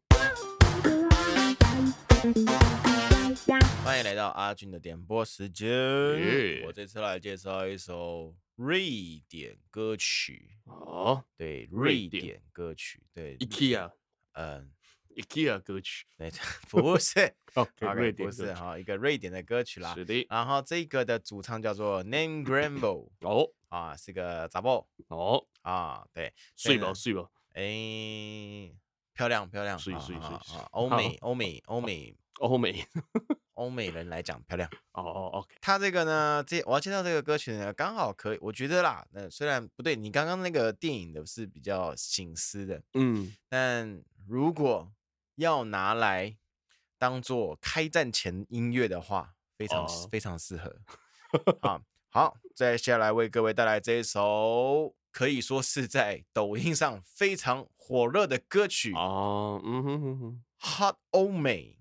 欢迎来到阿俊的点播时间。我这次来介绍一首瑞典歌曲。哦，对，瑞典歌曲，对，IKEA，嗯。IKEA 歌曲，不是，OK，瑞典不是哈，一个瑞典的歌曲啦。是的，然后这个的主唱叫做 Name Grambo，哦，啊，是个杂报，哦，啊，对，睡吧睡吧，哎，漂亮漂亮，睡睡睡，欧美欧美欧美欧美 欧美人来讲漂亮，哦哦，OK，他这个呢，这我要介绍这个歌曲呢，刚好可以，我觉得啦，那虽然不对，你刚刚那个电影的是比较醒思的，嗯，但如果要拿来当做开战前音乐的话，非常、oh. 非常适合。好，好，接下来为各位带来这一首可以说是在抖音上非常火热的歌曲哦，嗯哼哼哼，Hot 欧美。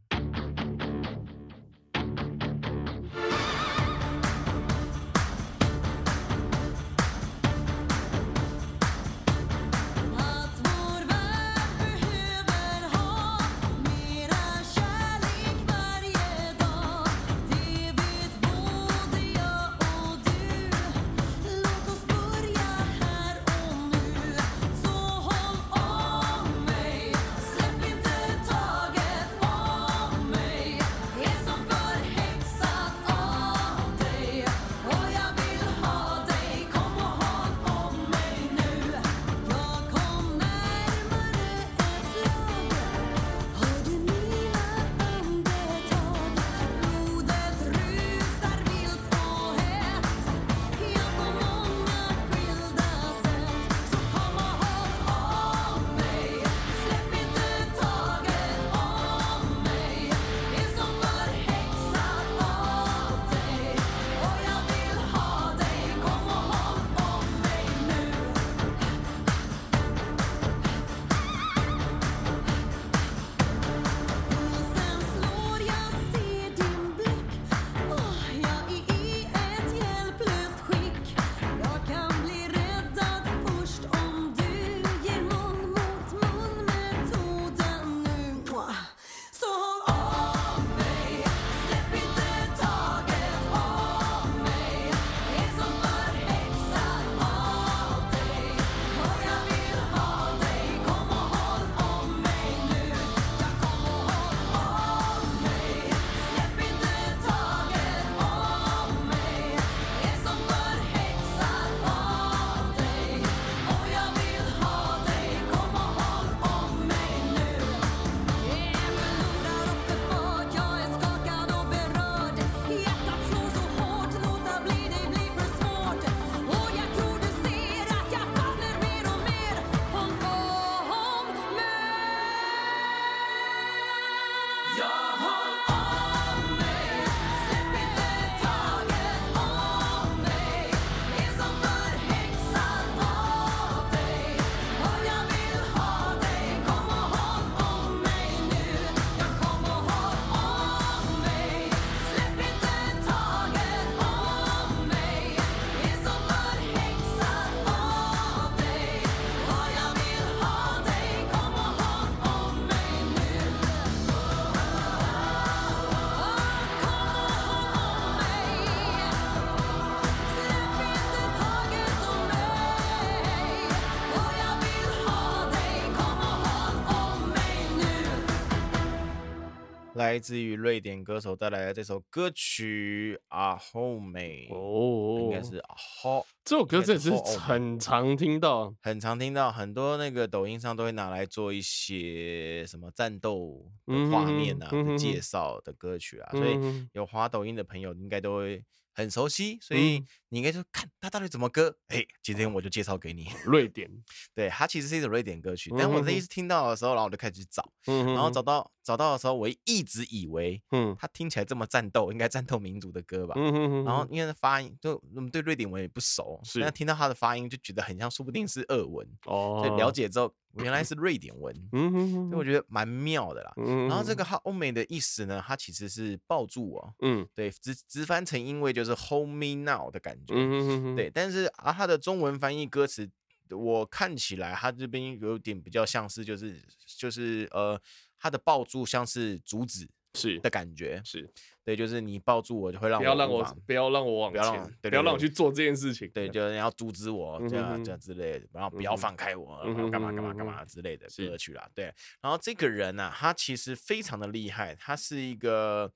来自于瑞典歌手带来的这首歌曲《阿后美》哦，应该是阿后。这首歌真的是很常听到，很常听到，很多那个抖音上都会拿来做一些什么战斗的画面啊、嗯、介绍的歌曲啊，嗯、所以有滑抖音的朋友应该都会。很熟悉，所以你应该说看他到底怎么歌。哎、欸，今天我就介绍给你瑞典，对，它其实是一首瑞典歌曲。但我第一次听到的时候，然后我就开始去找，然后找到找到的时候，我一直以为，嗯，它听起来这么战斗，应该战斗民族的歌吧。然后因为发音，就我们对瑞典文也不熟，但听到它的发音就觉得很像，说不定是俄文。哦，所以了解之后。原来是瑞典文，嗯哼哼，所以我觉得蛮妙的啦。嗯，然后这个欧美的意思呢，它其实是抱住我，嗯，对，直直翻成英文就是 hold me now 的感觉，嗯哼哼，对。但是啊，他的中文翻译歌词，我看起来他这边有点比较像是就是就是呃，他的抱住像是阻止。是的感觉，是对，就是你抱住我就会让我不要让我不要让我往前，不要让我去做这件事情，对，就是要阻止我这样这样之类的，然后不要放开我，然后干嘛干嘛干嘛之类的歌曲啦，对。然后这个人呢，他其实非常的厉害，他是一个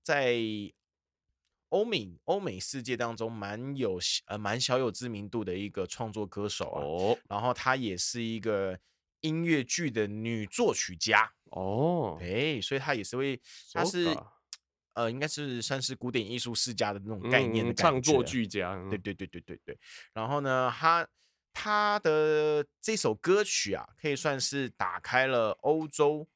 在欧美欧美世界当中蛮有呃蛮小有知名度的一个创作歌手哦，然后她也是一个音乐剧的女作曲家。哦，哎，所以她也是会，她是，呃，应该是算是古典艺术世家的那种概念的创作剧家，对对对对对对。然后呢，她她的这首歌曲啊，可以算是打开了欧洲，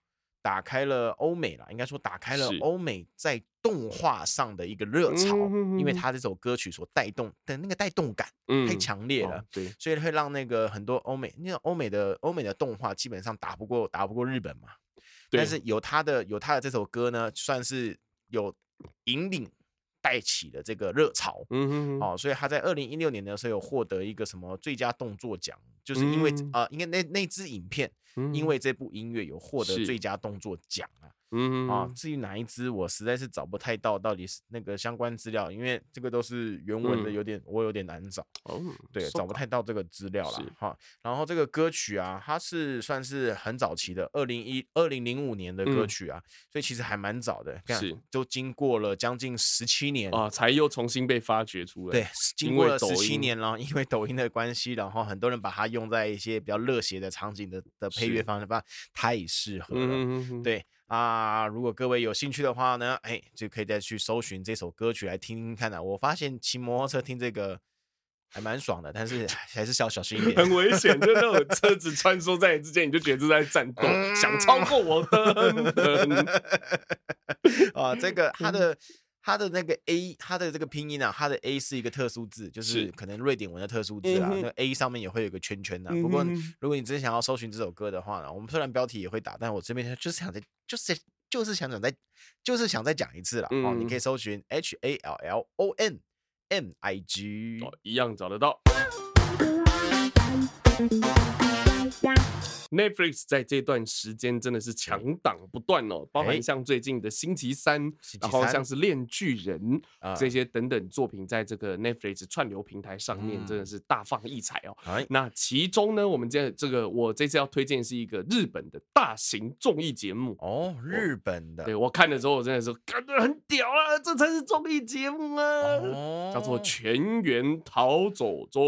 打开了欧美了，应该说打开了欧美在动画上的一个热潮，因为他这首歌曲所带动的那个带动感太强烈了，对，所以会让那个很多欧美，那个欧美的欧美的动画基本上打不过打不过日本嘛。但是有他的有他的这首歌呢，算是有引领带起的这个热潮，嗯哼，哦，所以他在二零一六年的时候有获得一个什么最佳动作奖，就是因为啊，因为那那支影片，因为这部音乐有获得最佳动作奖啊。嗯啊，至于哪一支，我实在是找不太到，到底是那个相关资料，因为这个都是原文的，有点、嗯、我有点难找。哦，对，找不太到这个资料了哈。然后这个歌曲啊，它是算是很早期的，二零一二零零五年的歌曲啊，嗯、所以其实还蛮早的。是，都经过了将近十七年啊，才又重新被发掘出来。对，经过了十七年了，因为抖音的关系，然后很多人把它用在一些比较热血的场景的的配乐方面吧，太适合了。嗯、对。啊，如果各位有兴趣的话呢，哎，就可以再去搜寻这首歌曲来听听看的。我发现骑摩托车听这个还蛮爽的，但是还是要小心一点，很危险。就那种车子穿梭在你之间，你就觉得是在战斗，嗯、想超过我 的。啊，这个它的。它的那个 A，它的这个拼音啊，它的 A 是一个特殊字，就是可能瑞典文的特殊字啊。那 A 上面也会有个圈圈的。不过如果你真想要搜寻这首歌的话呢，我们虽然标题也会打，但我这边就是想再，就是就是想讲再，就是想再讲一次了。哦，你可以搜寻 H A L L O N M I G，哦，一样找得到。Netflix 在这段时间真的是强档不断哦，包含像最近的星期三，然后像是《链巨人》这些等等作品，在这个 Netflix 串流平台上面真的是大放异彩哦。那其中呢，我们这这个我这次要推荐是一个日本的大型综艺节目。哦，日本的。对，我看的时候，我真的是感觉很屌啊，这才是综艺节目啊，叫做《全员逃走中》。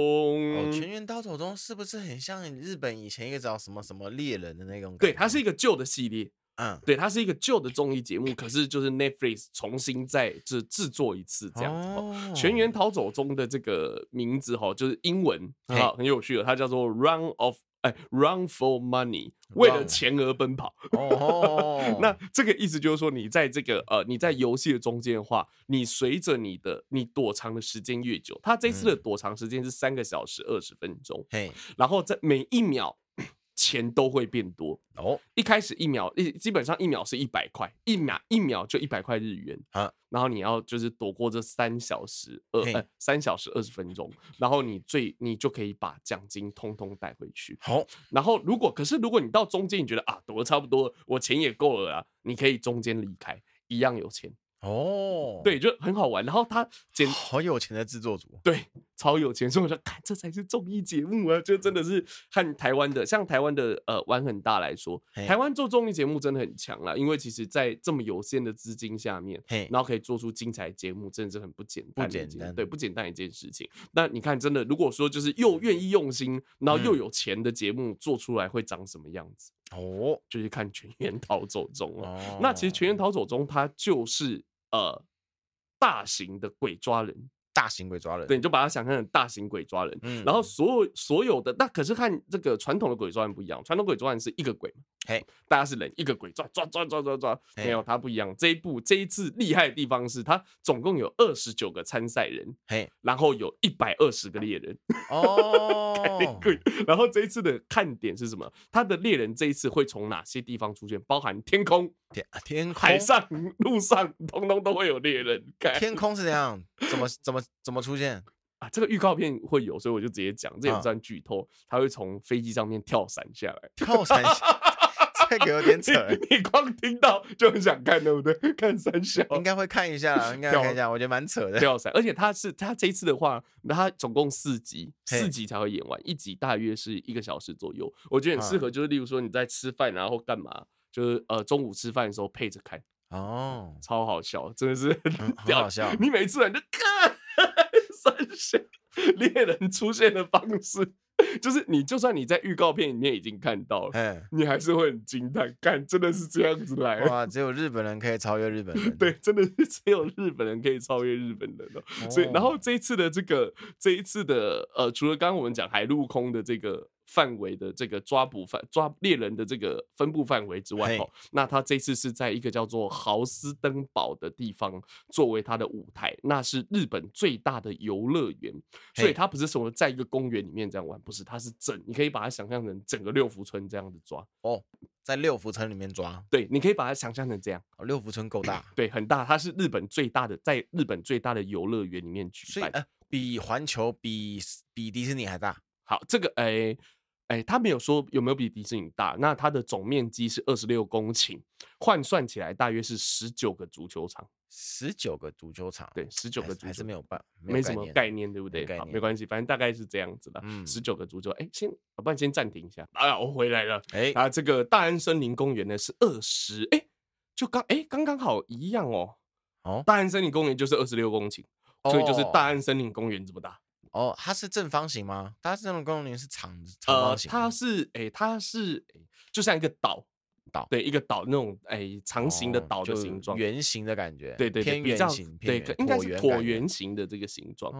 哦，《全员逃走中》是不是很像日本以前一个叫什么什么？猎人的那种？对，它是一个旧的系列，嗯，对，它是一个旧的综艺节目，可是就是 Netflix 重新再制制作一次这样子。哦，全员逃走中的这个名字哈，就是英文，好，很有趣的，它叫做 Run of 哎，Run for Money，为了钱而奔跑。哦，那这个意思就是说，你在这个呃，你在游戏的中间的话，你随着你的你躲藏的时间越久，它这次的躲藏时间是三个小时二十分钟，嘿，然后在每一秒。钱都会变多哦。一开始一秒一基本上一秒是一百块，一秒一秒就一百块日元啊。然后你要就是躲过这三小时二呃三小时二十分钟，然后你最你就可以把奖金通通带回去。好，然后如果可是如果你到中间你觉得啊躲得差不多，我钱也够了啊，你可以中间离开，一样有钱。哦，对，就很好玩。然后他剪好有钱的制作组，对，超有钱。所以我说，看这才是综艺节目啊！就真的是和台湾的，像台湾的呃玩很大来说，台湾做综艺节目真的很强啦。因为其实，在这么有限的资金下面，然后可以做出精彩节目，真的是很不简单，不简单，对，不简单一件事情。那你看，真的，如果说就是又愿意用心，然后又有钱的节目做出来，会长什么样子？哦，就是看《全员逃走中》哦。那其实《全员逃走中》它就是呃大型的鬼抓人，大型鬼抓人，对，你就把它想象成大型鬼抓人。嗯，然后所有所有的，那可是看这个传统的鬼抓人不一样，传统鬼抓人是一个鬼嘛。嘿，大家是人，一个鬼抓抓抓抓抓抓，没有它不一样。这一部这一次厉害的地方是，它总共有二十九个参赛人，嘿，然后有一百二十个猎人哦，然后这一次的看点是什么？他的猎人这一次会从哪些地方出现？包含天空、天天海上、路上，通通都会有猎人。天空是怎样？怎么怎么怎么出现啊？这个预告片会有，所以我就直接讲，这也不算剧透。他会从飞机上面跳伞下来，跳伞下。这个有点扯，你光听到就很想看，对不对？看三小应该会看一下，应该看一下，我觉得蛮扯的。跳伞，而且他是他这一次的话，那他总共四集，四集才会演完，一集大约是一个小时左右。我觉得很适合，就是例如说你在吃饭，然后干嘛，就是呃中午吃饭的时候配着看哦，超好笑，真的是很好笑。你每次你就看 三小猎人出现的方式。就是你，就算你在预告片里面已经看到了，你还是会很惊叹，看真的是这样子来哇！只有日本人可以超越日本人，对，真的是只有日本人可以超越日本人哦。所以，然后这一次的这个，这一次的呃，除了刚刚我们讲海陆空的这个。范围的这个抓捕范抓猎人的这个分布范围之外哦，那他这次是在一个叫做豪斯登堡的地方作为他的舞台，那是日本最大的游乐园，所以他不是什么在一个公园里面这样玩，不是，他是整，你可以把它想象成整个六福村这样子抓。哦，在六福村里面抓，对，你可以把它想象成这样，哦，六福村够大，对，很大，它是日本最大的，在日本最大的游乐园里面举办，呃，比环球比比迪士尼还大，好，这个诶。欸哎，他没有说有没有比迪士尼大。那它的总面积是二十六公顷，换算起来大约是十九个足球场。十九个足球场，对，十九个足球还是没有办，没什么概念，对不对？好，没关系，反正大概是这样子的。嗯，十九个足球，哎，先，我帮你先暂停一下。啊，我回来了。哎，啊，这个大安森林公园呢是二十，哎，就刚，哎，刚刚好一样哦。哦，大安森林公园就是二十六公顷，所以就是大安森林公园这么大。哦，它是正方形吗？它是那种公园是长长方形？呃，它是，哎、欸，它是，就像一个岛。岛对一个岛那种哎长形的岛的形状，圆形的感觉，对对对，偏圆形，对，应该是椭圆形的这个形状，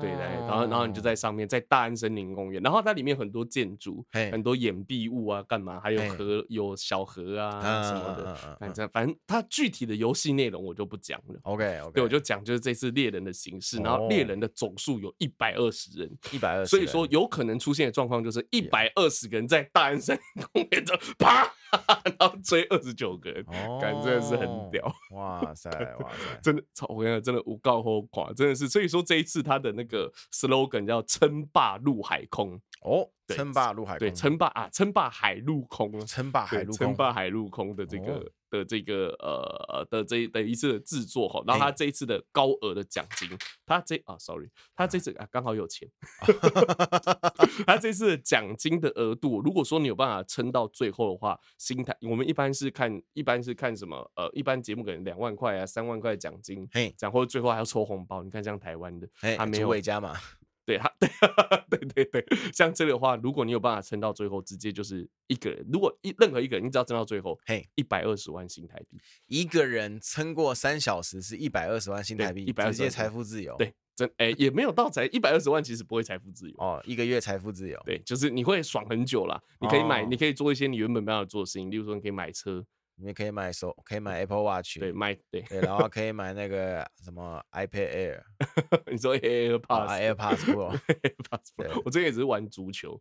对对。然后然后你就在上面，在大安森林公园，然后它里面很多建筑，很多掩蔽物啊，干嘛？还有河，有小河啊什么的。反正反正它具体的游戏内容我就不讲了。OK OK，对，我就讲就是这次猎人的形式，然后猎人的总数有一百二十人，一百二十，所以说有可能出现的状况就是一百二十个人在大安森林公园中啪。然后追二十九个人，感觉真的是很屌！哇塞，哇塞，真的，我跟你讲，真的无告后垮，真的是。所以说这一次他的那个 slogan 叫“称霸陆海空”哦，称霸陆海空，对，称霸啊，称霸海陆空，称霸海陆，称霸海陆空的这个。的这个呃的这的一次的制作哈，然后他这一次的高额的奖金，他这啊，sorry，他这次啊刚好有钱，他这次的奖金的额度，如果说你有办法撑到最后的话，心态我们一般是看一般是看什么呃，一般节目可能两万块啊，三万块奖金，嘿，然后最后还要抽红包，你看像台湾的，他没有尾加嘛。对他，对对对对，像这个的话，如果你有办法撑到最后，直接就是一个人。如果一任何一个人，你只要撑到最后，嘿，一百二十万新台币，一个人撑过三小时是一百二十万新台币，一百二十万直接财富自由。对，真哎也没有到财一百二十万，其实不会财富自由哦，一个月财富自由。对，就是你会爽很久啦，你可以买，你可以做一些你原本没办法做的事情，例如说你可以买车。你们可以买手，可以买 Apple Watch，对，买对对，然后 可以买那个什么 iPad Air，你说 AirPods，AirPods Pro，AirPods Pro，我最近也只是玩足球，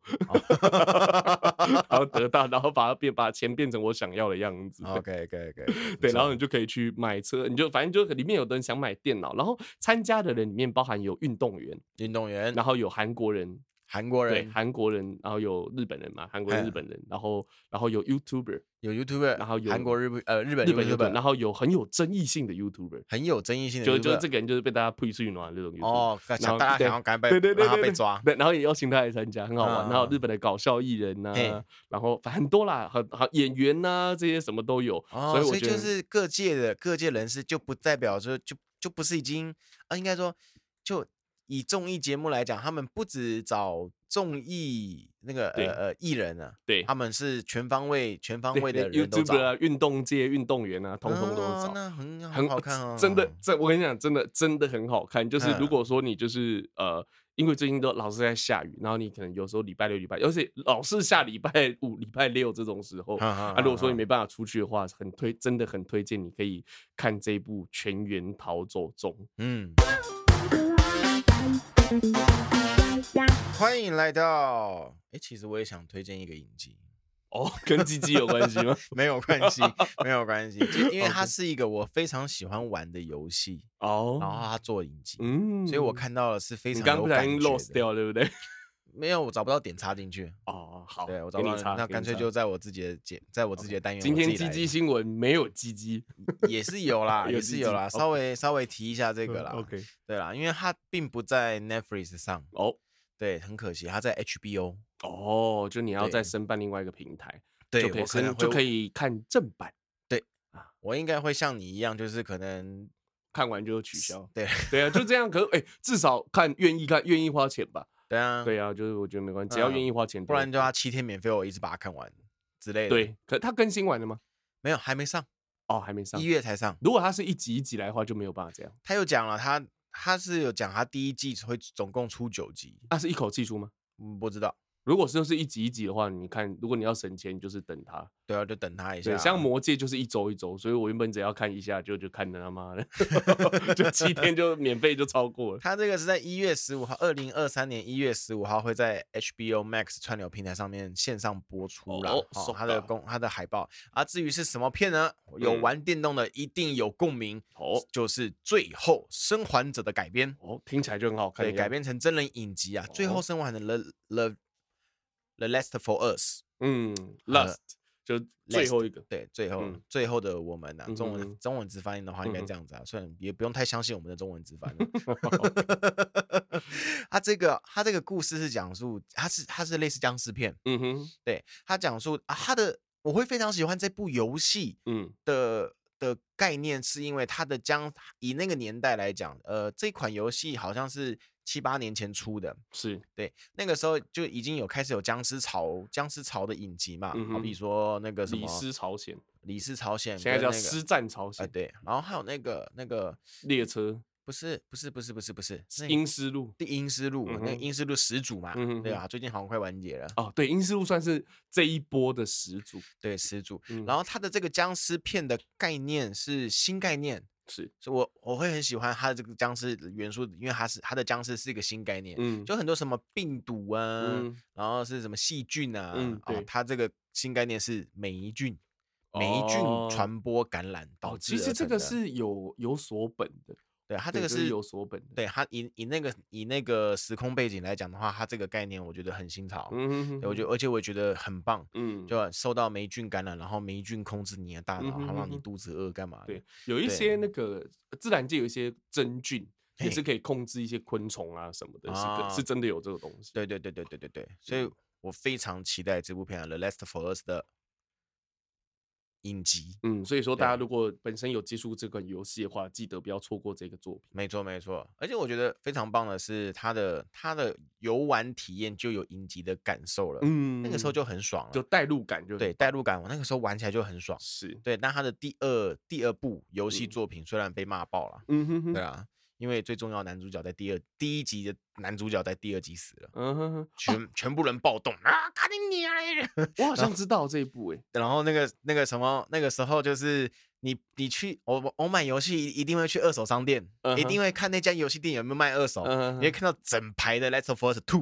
然后得到，然后把它变，把钱变成我想要的样子。OK OK OK，对，然后你就可以去买车，你就反正就里面有的人想买电脑，然后参加的人里面包含有运动员，运动员，然后有韩国人。韩国人，韩国人，然后有日本人嘛，韩国人、日本人，然后然后有 YouTuber，有 YouTuber，然后有韩国日呃日本日本 YouTuber，然后有很有争议性的 YouTuber，很有争议性的，就就这个人就是被大家配水暖那种 YouTuber，哦，然后大家想要赶被对对对被抓，对，然后也邀请他来参加，很好玩。然后日本的搞笑艺人呐，然后反正很多啦，很好演员呐，这些什么都有。所以我觉得就是各界的各界人士就不代表说就就不是已经啊，应该说就。以综艺节目来讲，他们不止找综艺那个呃呃艺人啊，对，他们是全方位全方位的人都找，运动界运动员啊，通通都找，那很很好看哦，真的，这我跟你讲，真的真的很好看。就是如果说你就是呃，因为最近都老是在下雨，然后你可能有时候礼拜六礼拜，而且老是下礼拜五礼拜六这种时候，啊，如果说你没办法出去的话，很推，真的很推荐你可以看这部《全员逃走中》。嗯。欢迎来到，哎，其实我也想推荐一个影集哦，跟鸡鸡有关系吗？没有关系，没有关系，就因为它是一个我非常喜欢玩的游戏哦，然后它做影集，嗯，所以我看到的是非常有感觉的。lost 掉，对不对？没有，我找不到点插进去。哦，好，对我找不到，那干脆就在我自己的简，在我自己的单元。今天鸡鸡新闻没有鸡鸡，也是有啦，也是有啦，稍微稍微提一下这个啦。OK，对啦，因为它并不在 Netflix 上哦。对，很可惜，它在 HBO 哦，就你要再申办另外一个平台，对，就可能就可以看正版。对啊，我应该会像你一样，就是可能看完就取消。对对啊，就这样。可是哎，至少看愿意看，愿意花钱吧。对啊，对啊，就是我觉得没关系，只要愿意花钱，不然就他七天免费，我一直把它看完之类的。对，可他更新完了吗？没有，还没上。哦，还没上，一月才上。如果他是一集一集来的话，就没有办法这样。他又讲了，他他是有讲，他第一季会总共出九集，那是一口气出吗？嗯，不知道。如果是是一集一集的话，你看，如果你要省钱，就是等它。对啊，就等它一下。对像魔戒就是一周一周，所以我原本只要看一下就就看了他妈的，就七天就免费就超过了。它这个是在一月十五号，二零二三年一月十五号会在 HBO Max 串流平台上面线上播出了。哦，他的公它的海报啊，至于是什么片呢？有玩电动的一定有共鸣哦，就是《最后生还者》的改编哦，听起来就很好看。对，改编成真人影集啊，《最后生还者》的 The The Last for Us，嗯，Last 就最后一个，对，最后最后的我们呐，中文中文字翻译的话应该这样子啊，虽然也不用太相信我们的中文字翻译。他这个他这个故事是讲述，他是他是类似僵尸片，嗯哼，对他讲述啊，他的我会非常喜欢这部游戏，嗯的的概念是因为它的僵以那个年代来讲，呃，这款游戏好像是。七八年前出的，是对，那个时候就已经有开始有僵尸潮，僵尸潮的影集嘛，嗯、好比说那个什么《李斯朝鲜》，《李斯朝鲜》现在叫《尸战朝鲜》。哎，对，然后还有那个那个列车，不是不是不是不是不是《是阴尸路》，《阴尸路》，那个《阴尸路》始祖嘛，对啊，最近好像快完结了。哦，对，《阴尸路》算是这一波的始祖，对，始祖。嗯、然后它的这个僵尸片的概念是新概念。是，所以我我会很喜欢他的这个僵尸元素，因为他是他的僵尸是一个新概念，嗯，就很多什么病毒啊，嗯、然后是什么细菌啊，嗯，对，他这个新概念是霉菌，霉菌传播感染导致、哦。其实这个是有有所本的。对，它这个是有所本。对，它以以那个以那个时空背景来讲的话，它这个概念我觉得很新潮。嗯哼哼，我觉得而且我也觉得很棒。嗯，就受到霉菌感染，然后霉菌控制你的大脑，然后让你肚子饿干嘛？对，有一些那个自然界有一些真菌，也是可以控制一些昆虫啊什么的，是是真的有这个东西。对对对对对对对，所以我非常期待这部片《The Last Us》的。影集，嗯，所以说大家如果本身有接触这款游戏的话，记得不要错过这个作品。没错，没错。而且我觉得非常棒的是，它的它的游玩体验就有影集的感受了，嗯，那个时候就很爽了，就代入感就对，代入感。我那个时候玩起来就很爽，是对。那它的第二第二部游戏作品虽然被骂爆了，嗯哼哼，对啊。因为最重要男主角在第二第一集的男主角在第二集死了，嗯哼哼，全全部人暴动啊！赶紧你啊！我好像知道这一部诶。然后那个那个什么那个时候就是你你去我我买游戏一定会去二手商店，一定会看那家游戏店有没有卖二手，你会看到整排的《of Us Two》，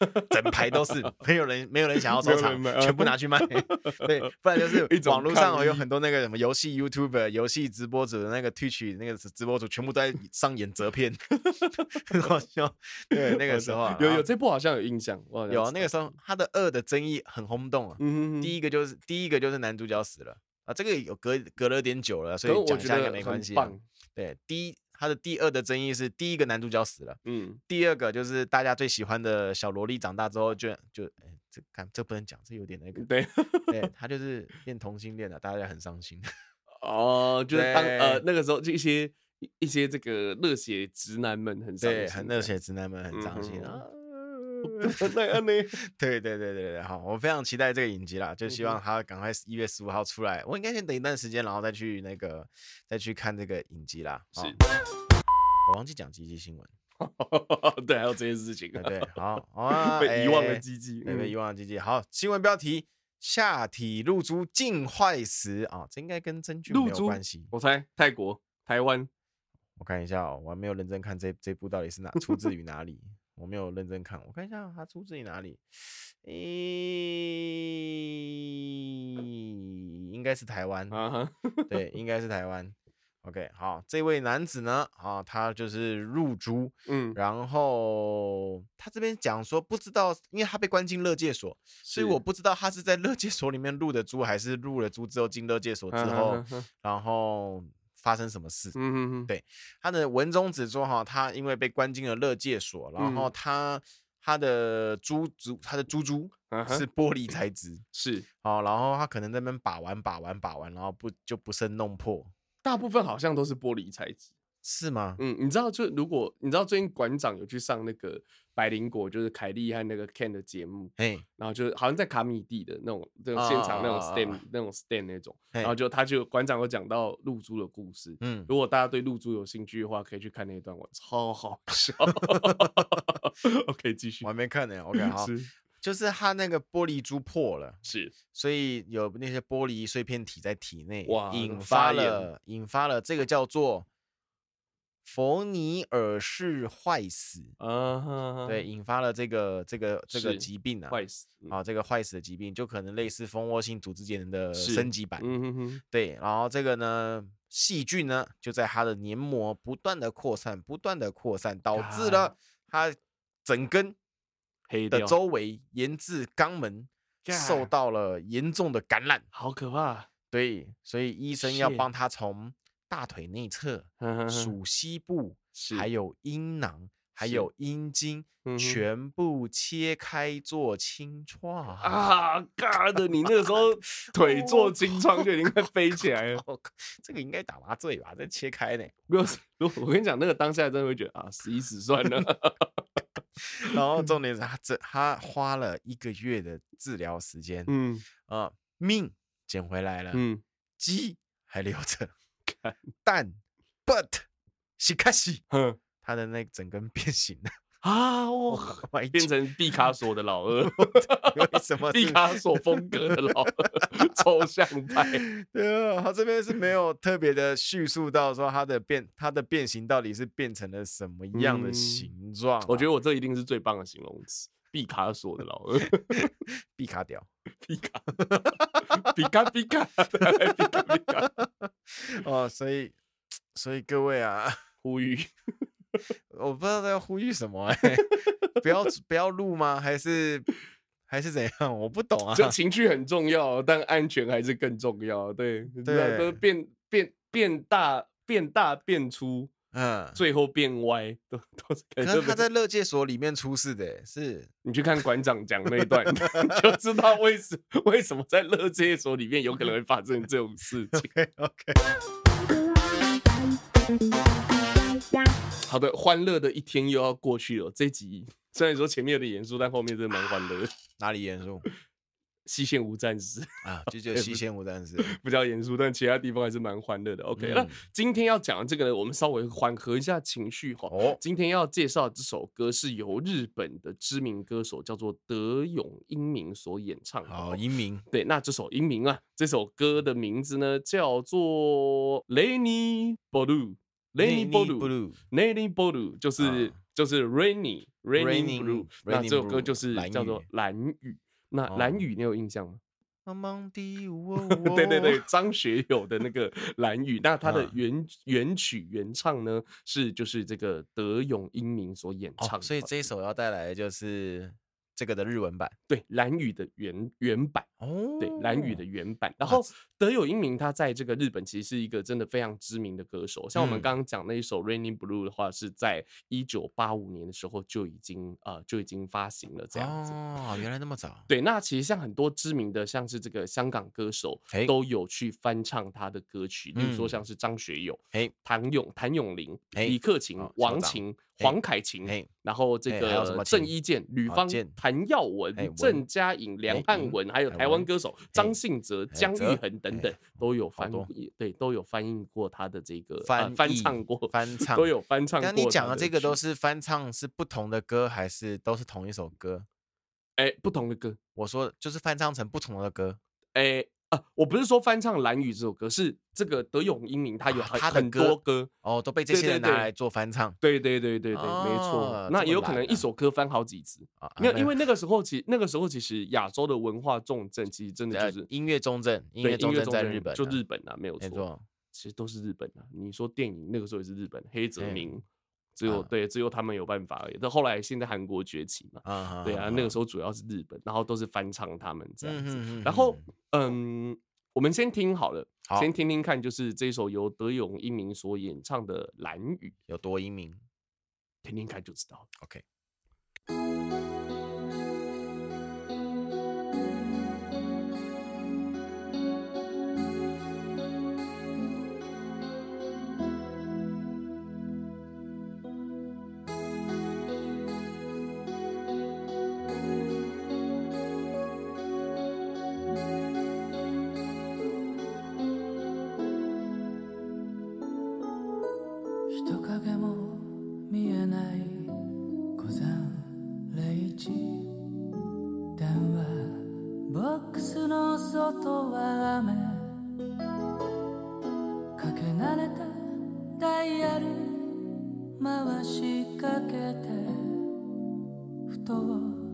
整排都是，没有人没有人想要收藏，全部拿去卖。对，不然就是网络上有很多那个什么游戏 YouTuber、游戏直播主的那个 Twitch 那个直播主，全部都在上演折片，很好笑。对，那个时候有有这部好像有印象，有那个时候他的二的争议很轰动啊。第一个就是第一个就是男主角死了啊，这个有隔隔了点久了，所以讲一下也没关系。对，第一。他的第二的争议是第一个男主角死了，嗯，第二个就是大家最喜欢的小萝莉长大之后就就哎，这看这不能讲，这有点那个，对，对 他就是变同性恋了，大家很伤心。哦，就是当呃那个时候就一些一些这个热血直男们很伤心，对，很热血直男们很伤心啊。对 对对对对，好，我非常期待这个影集啦，就希望他赶快一月十五号出来。我应该先等一段时间，然后再去那个再去看这个影集啦。是，我忘记讲鸡鸡新闻。对，还有这件事情。对，好，好被遗忘的鸡鸡，被遗忘的鸡鸡。好，新闻标题：下体露珠竟坏死啊！这应该跟真菌没有关系。我猜泰国、台湾。我看一下哦，我还没有认真看这这部到底是哪出自于哪里。我没有认真看，我看一下它出自于哪里？诶、欸，应该是台湾，uh huh. 对，应该是台湾。OK，好，这位男子呢，啊，他就是入猪，嗯，然后他这边讲说不知道，因为他被关进乐戒所，所以我不知道他是在乐 戒所里面入的猪，还是入了猪之后进乐戒所之后，uh huh. 然后。发生什么事？嗯嗯嗯，对，他的文中指说哈，他因为被关进了乐界所，然后他他的珠珠他的珠珠是玻璃材质，是哦，然后他可能在那边把玩把玩把玩，然后不就不慎弄破，大部分好像都是玻璃材质。是吗？嗯，你知道，就如果你知道最近馆长有去上那个百灵果，就是凯莉和那个 Ken 的节目，哎，然后就好像在卡米蒂的那种这种现场那种 stand、哦、那种 stand 那种，然后就他就馆长有讲到露珠的故事，嗯，如果大家对露珠有兴趣的话，可以去看那一段，我超好 笑。OK，继续，我还没看呢。OK，好，是。就是他那个玻璃珠破了，是，所以有那些玻璃碎片体在体内，哇，引发了引发了这个叫做。佛尼尔氏坏死，啊，对，引发了这个这个这个疾病啊，坏死，啊，这个坏死的疾病就可能类似蜂窝性组织炎的升级版，嗯哼哼，对，然后这个呢，细菌呢就在它的黏膜不断的扩散，不断的扩散，导致了它整根的周围沿至肛门受到了严重的感染，好可怕，对，所以医生要帮他从。大腿内侧、属膝部，还有阴囊，还有阴茎，全部切开做清创啊！嘎的，你那个时候 腿做清创就已经快飞起来了。这个应该打麻醉吧？再切开呢？不用，我跟你讲，那个当下真的会觉得啊，死一死算了。然后重点是他这他花了一个月的治疗时间，嗯啊，命捡回来了，嗯，鸡还留着。但，but，西卡西，哼，他的那整根变形了啊！哇，变成毕卡索的老二，为什 么毕卡索风格的老二？抽象派。对啊，他这边是没有特别的叙述到说他的变，他的变形到底是变成了什么样的形状、啊嗯？我觉得我这一定是最棒的形容词，毕卡索的老二，毕卡屌，毕卡，毕卡，比卡，比卡，比卡。哦，所以，所以各位啊，呼吁，我不知道要呼吁什么哎、欸，不要不要录吗？还是还是怎样？我不懂啊。就情绪很重要，但安全还是更重要。对对，都变变变大，变大变粗，嗯，最后变歪，都都是。可是他在乐界所里面出事的、欸，是你去看馆长讲那一段，就知道为什为什么在乐界所里面有可能会发生这种事情。OK OK。好的，欢乐的一天又要过去了。这集虽然说前面有点严肃，但后面真的蛮欢乐的。哪里严肃？西线无战事啊，就叫西线无战事，比较严肃，但其他地方还是蛮欢乐的。OK，、嗯、那今天要讲的这个呢，我们稍微缓和一下情绪哈。哦，今天要介绍这首歌是由日本的知名歌手叫做德永英明所演唱的。哦，英明，对，那这首英明啊，这首歌的名字呢叫做《Rainy Blue》。Rainy Blue，Rainy Blue 就是就是 Rainy Raining Blue，那这首歌就是叫做蓝雨。那蓝雨你有印象吗？茫茫的 对对对，张学友的那个蓝雨，那他的原原曲原唱呢是就是这个德永英明所演唱，所以这一首要带来的就是。这个的日文版，对蓝雨的原原版哦，对蓝雨的原版。然后德有英明他在这个日本其实是一个真的非常知名的歌手，像我们刚刚讲那一首《Raining Blue》的话，是在一九八五年的时候就已经呃就已经发行了这样子哦，原来那么早。对，那其实像很多知名的像是这个香港歌手都有去翻唱他的歌曲，例如说像是张学友、哎谭咏谭咏麟、李克勤、王琴。黄凯芹，然后这个郑伊健、吕方、谭耀文、郑嘉颖、梁汉文，还有台湾歌手张信哲、姜育恒等等，都有翻译，对，都有翻译过他的这个翻翻唱过，翻 唱都有翻唱过。那你讲的这个都是翻唱，是不同的歌，还是都是同一首歌？哎，不同的歌，我说就是翻唱成不同的歌，哎。啊，我不是说翻唱《蓝雨》这首歌，是这个德永英明他有很很多歌哦，都被这些人拿来做翻唱。对对对对对，没错。那也有可能一首歌翻好几次啊，没有，因为那个时候其那个时候其实亚洲的文化重镇其实真的就是音乐重镇，音乐重镇在日本，就日本啊，没有错，其实都是日本啊。你说电影那个时候也是日本，黑泽明。只有对，只有他们有办法而已。但后来，现在韩国崛起嘛，对啊，那个时候主要是日本，然后都是翻唱他们这样子。然后，嗯，我们先听好了，先听听看，就是这首由德永英明所演唱的《蓝雨》有多英明，听听看就知道。OK。かけ慣れたダイヤル回しかけてふと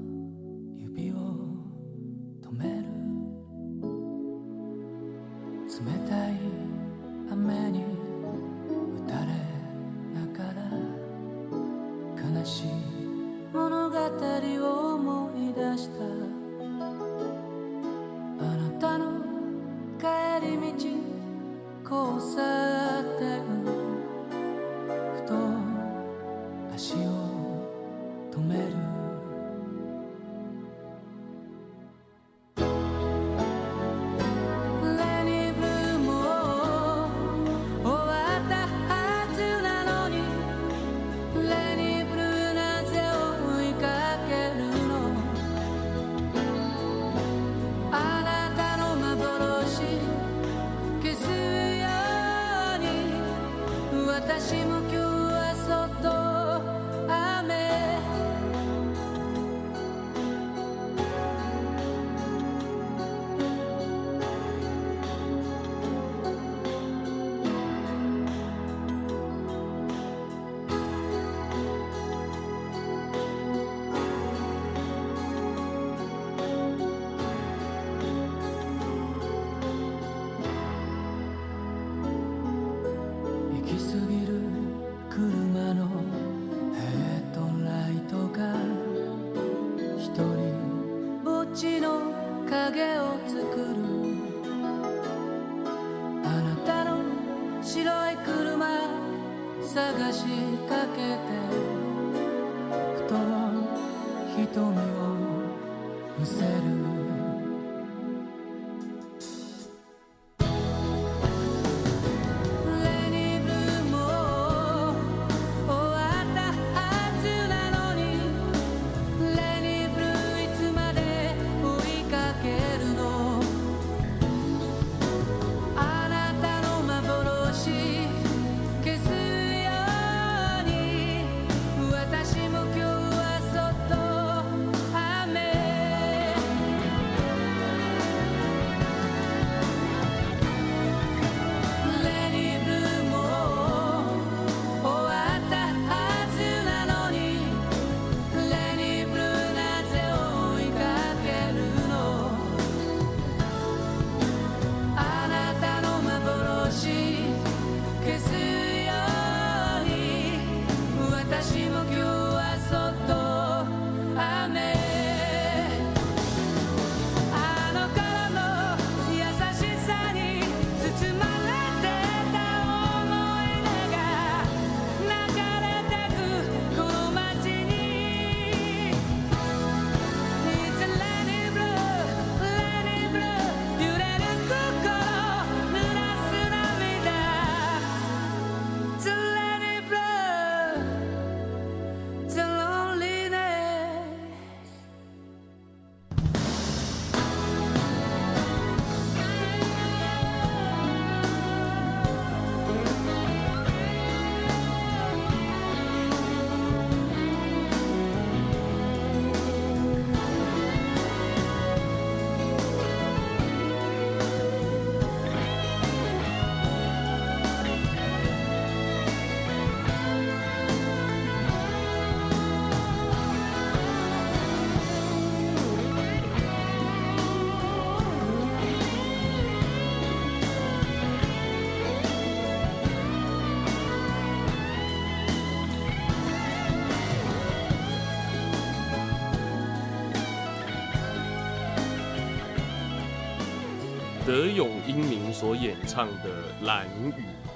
德永英明所演唱的《蓝雨》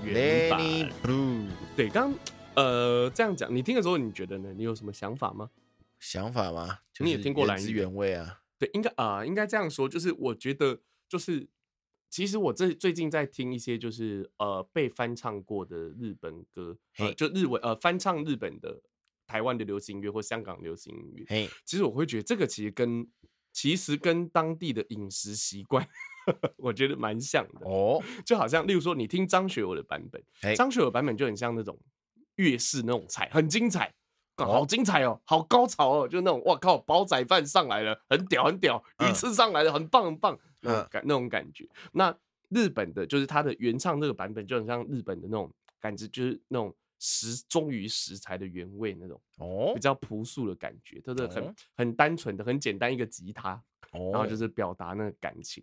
原版。对，刚呃这样讲，你听的时候你觉得呢？你有什么想法吗？想法吗？就是、你也听过《蓝雨》原味啊？对，应该啊、呃，应该这样说，就是我觉得，就是其实我这最近在听一些就是呃被翻唱过的日本歌，呃、就日文呃翻唱日本的台湾的流行音乐或香港流行音乐。嘿，其实我会觉得这个其实跟其实跟当地的饮食习惯。我觉得蛮像的。哦，就好像例如说，你听张学友的版本，张学友版本就很像那种粤式那种菜，很精彩，好精彩哦，好高潮哦，就那种哇靠，煲仔饭上来了，很屌很屌，鱼翅上来了，很棒很棒，那种感那种感觉。那日本的就是他的原唱这个版本，就很像日本的那种感觉，就是那种食忠于食材的原味那种哦，比较朴素的感觉，就是很很单纯的、很简单一个吉他，然后就是表达那个感情。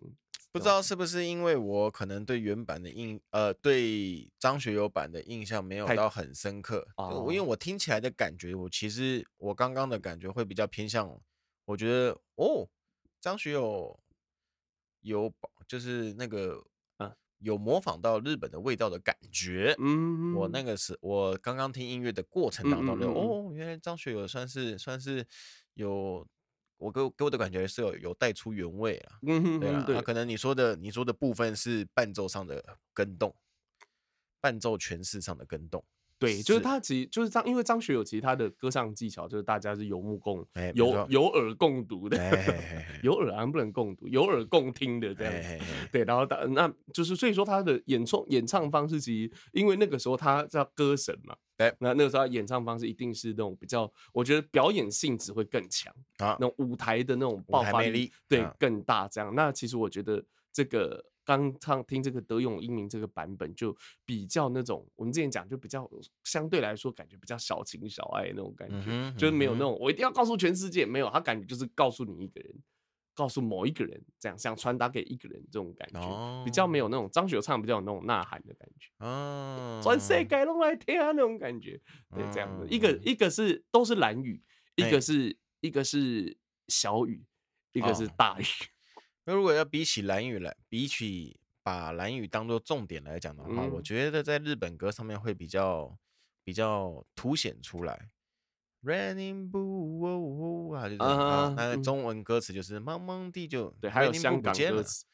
不知道是不是因为我可能对原版的印呃对张学友版的印象没有到很深刻，我因为我听起来的感觉，我其实我刚刚的感觉会比较偏向，我觉得哦张学友有就是那个有模仿到日本的味道的感觉，嗯，我那个是我刚刚听音乐的过程当中的哦，原来张学友算是算是有。我给给我的感觉是有有带出原味啊，嗯哼，对啊，那可能你说的你说的部分是伴奏上的跟动，伴奏诠释上的跟动。对，就是他其实就是张，因为张学友其实他的歌唱技巧就是大家是有目共有有耳共读的，有耳而不能共读，有耳共听的这样。对，然后那就是所以说他的演唱演唱方式其实，因为那个时候他叫歌神嘛，哎，那那个时候他演唱方式一定是那种比较，我觉得表演性质会更强啊，那种舞台的那种爆发力对更大这样。那其实我觉得这个。刚唱听这个德永英明这个版本，就比较那种我们之前讲，就比较相对来说感觉比较小情小爱那种感觉，就是没有那种我一定要告诉全世界，没有他感觉就是告诉你一个人，告诉某一个人，这样想传达给一个人这种感觉，哦、比较没有那种张学友唱比较有那种呐喊的感觉，啊，全世界拢来听啊那种感觉，对，这样的、嗯、一个一个是都是蓝雨，一个是、欸、一个是小雨，一个是大雨。哦那如果要比起蓝雨来，比起把蓝雨当做重点来讲的话，嗯、我觉得在日本歌上面会比较比较凸显出来。Raining blue 啊，就是啊，那个中文歌词就是茫茫地就对，还有香港歌词，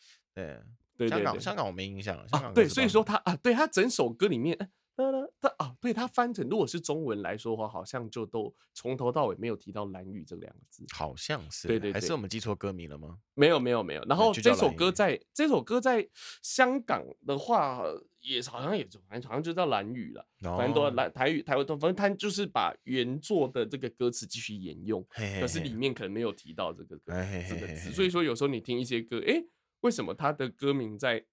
对，香港香港我没印象了，香港对，所以说他啊，对他整首歌里面。他啊，对他翻成如果是中文来说的话，好像就都从头到尾没有提到蓝雨这两个字，好像是，对对，还是我。们记错歌名了吗？没有没有没有。然后这首歌在这首歌在香港的话，也好像也反正好像就叫蓝雨了，反正都蓝台语台湾都，反正他就是把原作的这个歌词继续沿用，可是里面可能没有提到这个歌这个词，所以说有时候你听一些歌，哎，为什么他的歌名在？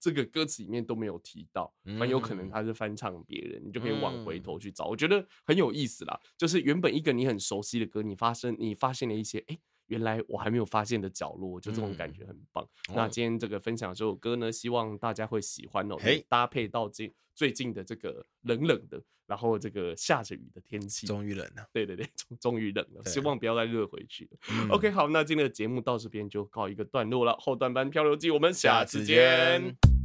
这个歌词里面都没有提到，很有可能他是翻唱别人，你就可以往回头去找，我觉得很有意思啦。就是原本一个你很熟悉的歌，你发生你发现了一些，哎，原来我还没有发现的角落，就这种感觉很棒。那今天这个分享这首歌呢，希望大家会喜欢哦，搭配到这最近的这个冷冷的，然后这个下着雨的天气，终于冷了。对对对，终终于冷了，希望不要再热回去了。OK，好，那今天的节目到这边就告一个段落了。后段班漂流记，我们下次见。